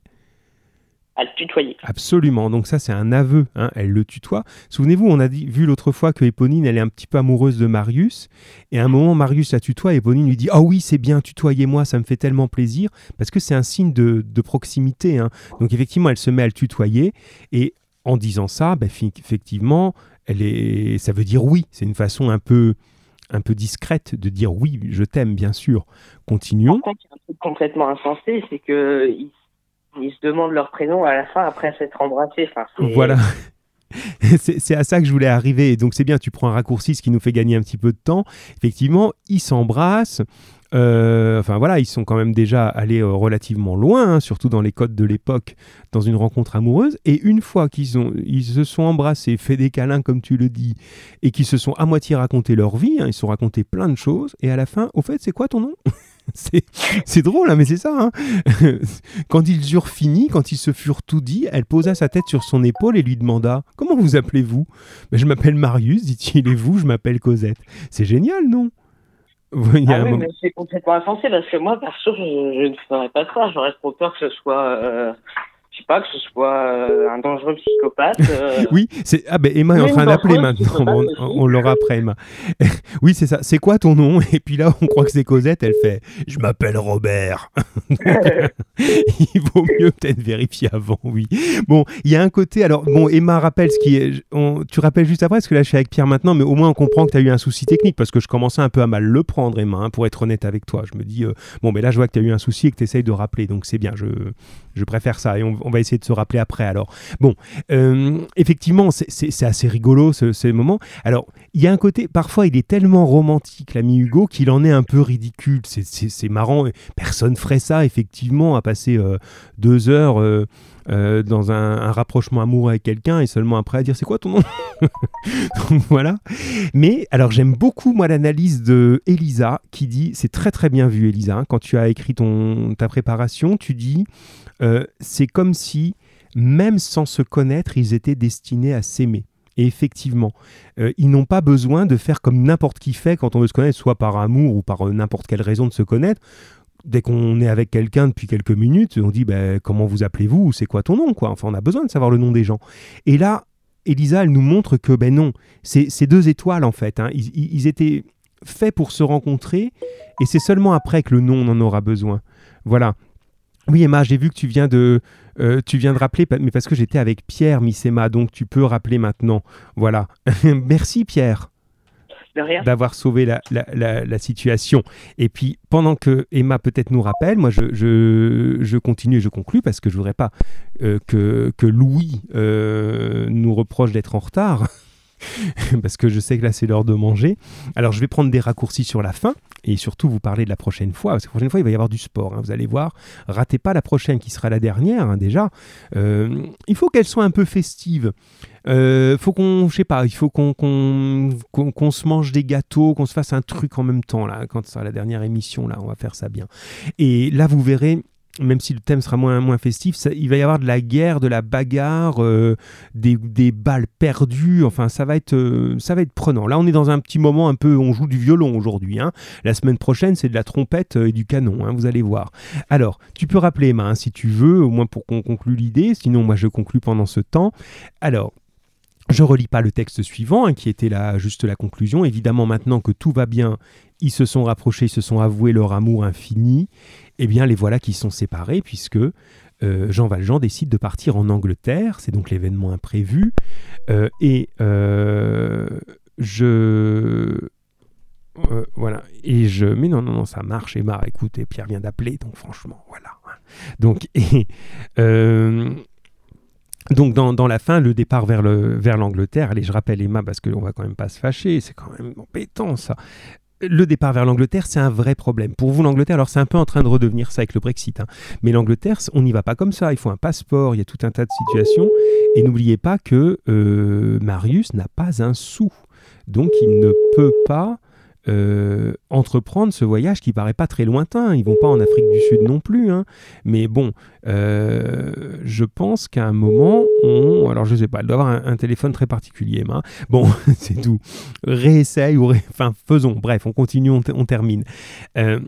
À le tutoyer. Absolument. Donc ça, c'est un aveu. hein, Elle le tutoie. Souvenez-vous, on a dit, vu l'autre fois que Éponine, elle est un petit peu amoureuse de Marius. Et à un moment, Marius la tutoie et Éponine lui dit Ah oui, c'est bien, tutoyez-moi, ça me fait tellement plaisir. Parce que c'est un signe de, de proximité. hein. Donc effectivement, elle se met à le tutoyer. Et en disant ça, fi- effectivement, elle est, ça veut dire oui. C'est une façon un peu, un peu discrète de dire oui, je t'aime, bien sûr. Continuons. Par contre, il y a un truc complètement insensé, c'est que il- ils se demandent leur prénom à la fin après s'être embrassés. Enfin, Voilà. c'est c'est à ça que je voulais arriver. Et donc c'est bien, tu prends un raccourci, ce qui nous fait gagner un petit peu de temps. Effectivement, ils s'embrassent. Euh, enfin voilà, ils sont quand même déjà allés euh, relativement loin, hein, surtout dans les codes de l'époque, dans une rencontre amoureuse. Et une fois qu'ils ont, ils se sont embrassés, fait des câlins comme tu le dis, et qu'ils se sont à moitié raconté leur vie, hein, ils se sont racontés plein de choses. Et à la fin, au fait, c'est quoi ton nom? C'est drôle, hein, mais c'est ça. hein. quand ils eurent fini, quand ils se furent tout dit, elle posa sa tête sur son épaule et lui demanda Comment vous appelez-vous Je m'appelle Marius, dit-il, et vous, je m'appelle Cosette. C'est génial, non? Il y a Ah un oui, moment- mais c'est complètement insensé parce que moi, perso, je, je ne ferais pas ça. J'aurais trop peur que ce soit, euh, je sais pas, que ce soit euh, un dangereux psychopathe. euh. Oui, c'est ah ben Emma est en train d'appeler maintenant. On, on l'aura après Emma. oui, c'est ça. C'est quoi ton nom? Et puis là, on croit que c'est Cosette. Elle fait Je m'appelle Robert. il vaut mieux peut-être vérifier avant. Oui. Bon, il y a un côté. Alors bon, Emma rappelle ce qui est. on- tu rappelles juste après parce que là, je suis avec Pierre maintenant, mais au moins on comprend que tu as eu un souci technique parce que je commençais un peu à mal le prendre, Emma. hein, pour être honnête avec toi, je me dis euh, bon, mais là, je vois que tu as eu un souci et que tu essayes de rappeler, donc c'est bien. Je je préfère ça et on, on va essayer de se rappeler après. Alors bon. Euh, effectivement, c'est- assez rigolo ce, ces moments. Alors, il y a un côté, parfois, il est tellement romantique, l'ami Hugo, qu'il en est un peu ridicule. C'est- marrant. Personne ferait ça, effectivement, à passer euh, deux heures euh, dans un, rapprochement amoureux avec quelqu'un et seulement après à dire c'est quoi ton nom? Voilà. Mais alors, j'aime beaucoup, moi, l'analyse de Elisa qui dit c'est très très bien vu, Elisa. hein, quand tu as écrit ton, ta préparation, tu dis euh, c'est comme si même sans se connaître, ils étaient destinés à s'aimer. Et effectivement, euh, ils n'ont pas besoin de faire comme n'importe qui fait quand on veut se connaître, soit par amour ou par euh, n'importe quelle raison de se connaître. Dès qu'on est avec quelqu'un depuis quelques minutes, on dit ben, comment vous appelez-vous ou c'est quoi ton nom. Enfin, on a besoin de savoir le nom des gens. Et là, Elisa, elle nous montre que ben non, c'est deux étoiles en fait. hein. Ils- ils étaient faits pour se rencontrer et c'est seulement après que le nom on en aura besoin. Voilà. Oui Emma, j'ai vu que tu viens de, euh, tu viens de rappeler, mais parce que j'étais avec Pierre, Miss Emma, donc tu peux rappeler maintenant. Voilà. Merci Pierre d'avoir sauvé la, la- la- la situation. Et puis, pendant que Emma peut-être nous rappelle, moi, je, je, je continue et je conclue parce que je voudrais pas euh, que, que Louis euh, nous reproche d'être en retard. parce que je sais que là, c'est l'heure de manger. Alors, je vais prendre des raccourcis sur la fin et surtout vous parler de la prochaine fois. Parce que la prochaine fois, il va y avoir du sport. hein, vous allez voir. Ratez pas la prochaine qui sera la dernière, hein, déjà. Euh, il faut qu'elle soit un peu festive. Euh, faut qu'on, je sais pas, il faut qu'on qu'on se mange des gâteaux, qu'on se fasse un truc en même temps là. Quand ce sera la dernière émission là, on va faire ça bien. Et là, vous verrez. Même si le thème sera moins, moins festif, il va y avoir de la guerre, de la bagarre, euh, des, des balles perdues. Enfin, ça va être, euh, ça va être prenant. Là, on est dans un petit moment un peu, on joue du violon aujourd'hui. hein. La semaine prochaine, c'est de la trompette euh, et du canon. hein, vous allez voir. Alors, tu peux rappeler Emma, hein, si tu veux, au moins pour qu'on conclue l'idée. Sinon, moi, je conclue pendant ce temps. Alors, je relis pas le texte suivant, hein, qui était là juste la conclusion. Évidemment, maintenant que tout va bien, ils se sont rapprochés, ils se sont avoués leur amour infini. Eh bien, les voilà qui sont séparés, puisque euh, Jean Valjean décide de partir en Angleterre. C'est donc l'événement imprévu. Euh, et euh, je. voilà. Et je. Mais non, non, non, ça marche, Emma. Écoute, et Pierre vient d'appeler, donc franchement, voilà. Donc, donc dans, dans la fin, le départ vers le- vers l'Angleterre, allez, je rappelle Emma parce qu'on va quand même pas se fâcher, c'est quand même embêtant ça. Le départ vers l'Angleterre, c'est un vrai problème. Pour vous, l'Angleterre, alors c'est un peu en train de redevenir ça avec le Brexit. hein. Mais l'Angleterre, on n'y va pas comme ça. Il faut un passeport, il y a tout un tas de situations. Et n'oubliez pas que euh, Marius n'a pas un sou. Donc il ne peut pas euh, entreprendre ce voyage qui paraît pas très lointain. Ils vont pas en Afrique du Sud non plus. hein. Mais bon, euh, je pense qu'à un moment, on... Alors, je sais pas, elle doit avoir un, téléphone très particulier, Emma. Bon, c'est tout. Réessaye ou... Enfin, faisons. Bref, on continue, on, on termine. Euh,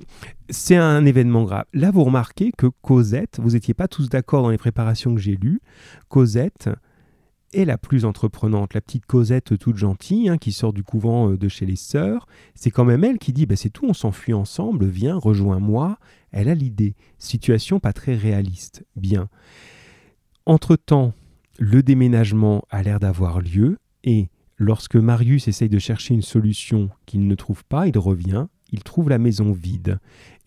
c'est un événement grave. Là, vous remarquez que Cosette, vous n'étiez pas tous d'accord dans les préparations que j'ai lues, Cosette est la plus entreprenante, la petite Cosette toute gentille, hein, qui sort du couvent euh, de chez les sœurs. C'est quand même elle qui dit, bah, c'est tout, on s'enfuit ensemble, viens, rejoins-moi. Elle a l'idée. Situation pas très réaliste. Bien. Entre-temps, le déménagement a l'air d'avoir lieu et lorsque Marius essaye de chercher une solution qu'il ne trouve pas, il revient il trouve la maison vide.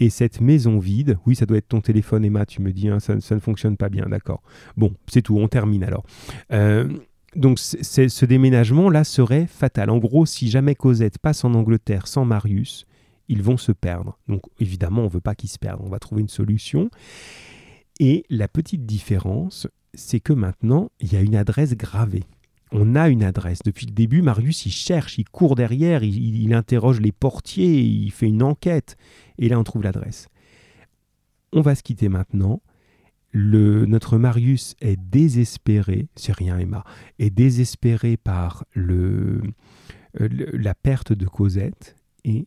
Et cette maison vide, oui, ça doit être ton téléphone, Emma, tu me dis, hein, ça, ne fonctionne pas bien, d'accord. Bon, c'est tout, on termine alors. Euh, donc ce déménagement-là serait fatal. En gros, si jamais Cosette passe en Angleterre sans Marius, ils vont se perdre. Donc évidemment, on ne veut pas qu'ils se perdent, on va trouver une solution. Et la petite différence, c'est que maintenant, il y a une adresse gravée on a une adresse. Depuis le début, Marius, il cherche, il court derrière, il, interroge les portiers, il fait une enquête. Et là, on trouve l'adresse. On va se quitter maintenant. Le, notre Marius est désespéré, c'est rien Emma, est désespéré par le, euh, la perte de Cosette et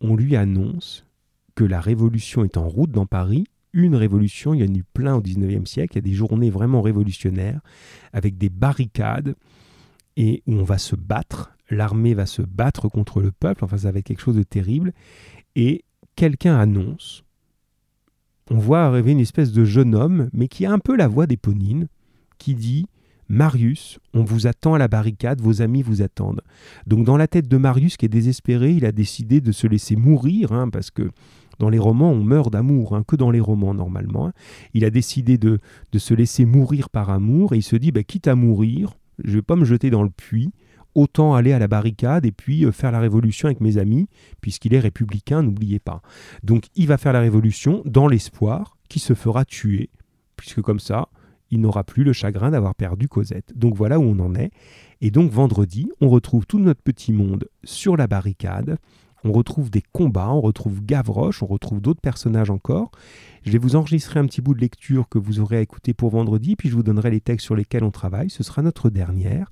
on lui annonce que la révolution est en route dans Paris une révolution, il y en a eu plein au 19e siècle, il y a des journées vraiment révolutionnaires, avec des barricades, et où on va se battre, l'armée va se battre contre le peuple, enfin ça va être quelque chose de terrible, et quelqu'un annonce, on voit arriver une espèce de jeune homme, mais qui a un peu la voix d'Éponine, qui dit Marius, on vous attend à la barricade, vos amis vous attendent. Donc dans la tête de Marius, qui est désespéré, il a décidé de se laisser mourir, hein, parce que dans les romans, on meurt d'amour, hein, que dans les romans normalement. Hein. Il a décidé de, se laisser mourir par amour, et il se dit, bah, quitte à mourir, je ne vais pas me jeter dans le puits, autant aller à la barricade et puis euh, faire la révolution avec mes amis, puisqu'il est républicain, n'oubliez pas. Donc il va faire la révolution dans l'espoir qu'il se fera tuer, puisque comme ça, il n'aura plus le chagrin d'avoir perdu Cosette. Donc voilà où on en est. Et donc vendredi, on retrouve tout notre petit monde sur la barricade. On retrouve des combats, on retrouve Gavroche, on retrouve d'autres personnages encore. Je vais vous enregistrer un petit bout de lecture que vous aurez à écouter pour vendredi, puis je vous donnerai les textes sur lesquels on travaille. Ce sera notre dernière.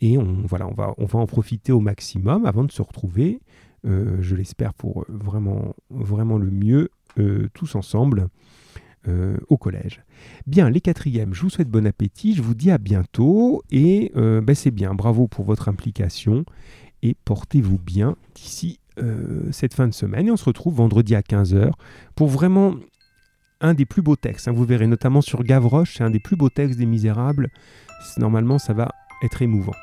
Et on, voilà, on, va, en profiter au maximum avant de se retrouver, euh, je l'espère pour vraiment, vraiment le mieux, euh, tous ensemble. Euh, au collège. Bien, les quatrièmes, je vous souhaite bon appétit, je vous dis à bientôt et ben c'est bien, bravo pour votre implication et portez-vous bien d'ici cette fin de semaine et on se retrouve vendredi à 15h pour vraiment un des plus beaux textes. Hein. vous verrez notamment sur Gavroche, c'est un des plus beaux textes des Misérables. Normalement, ça va être émouvant.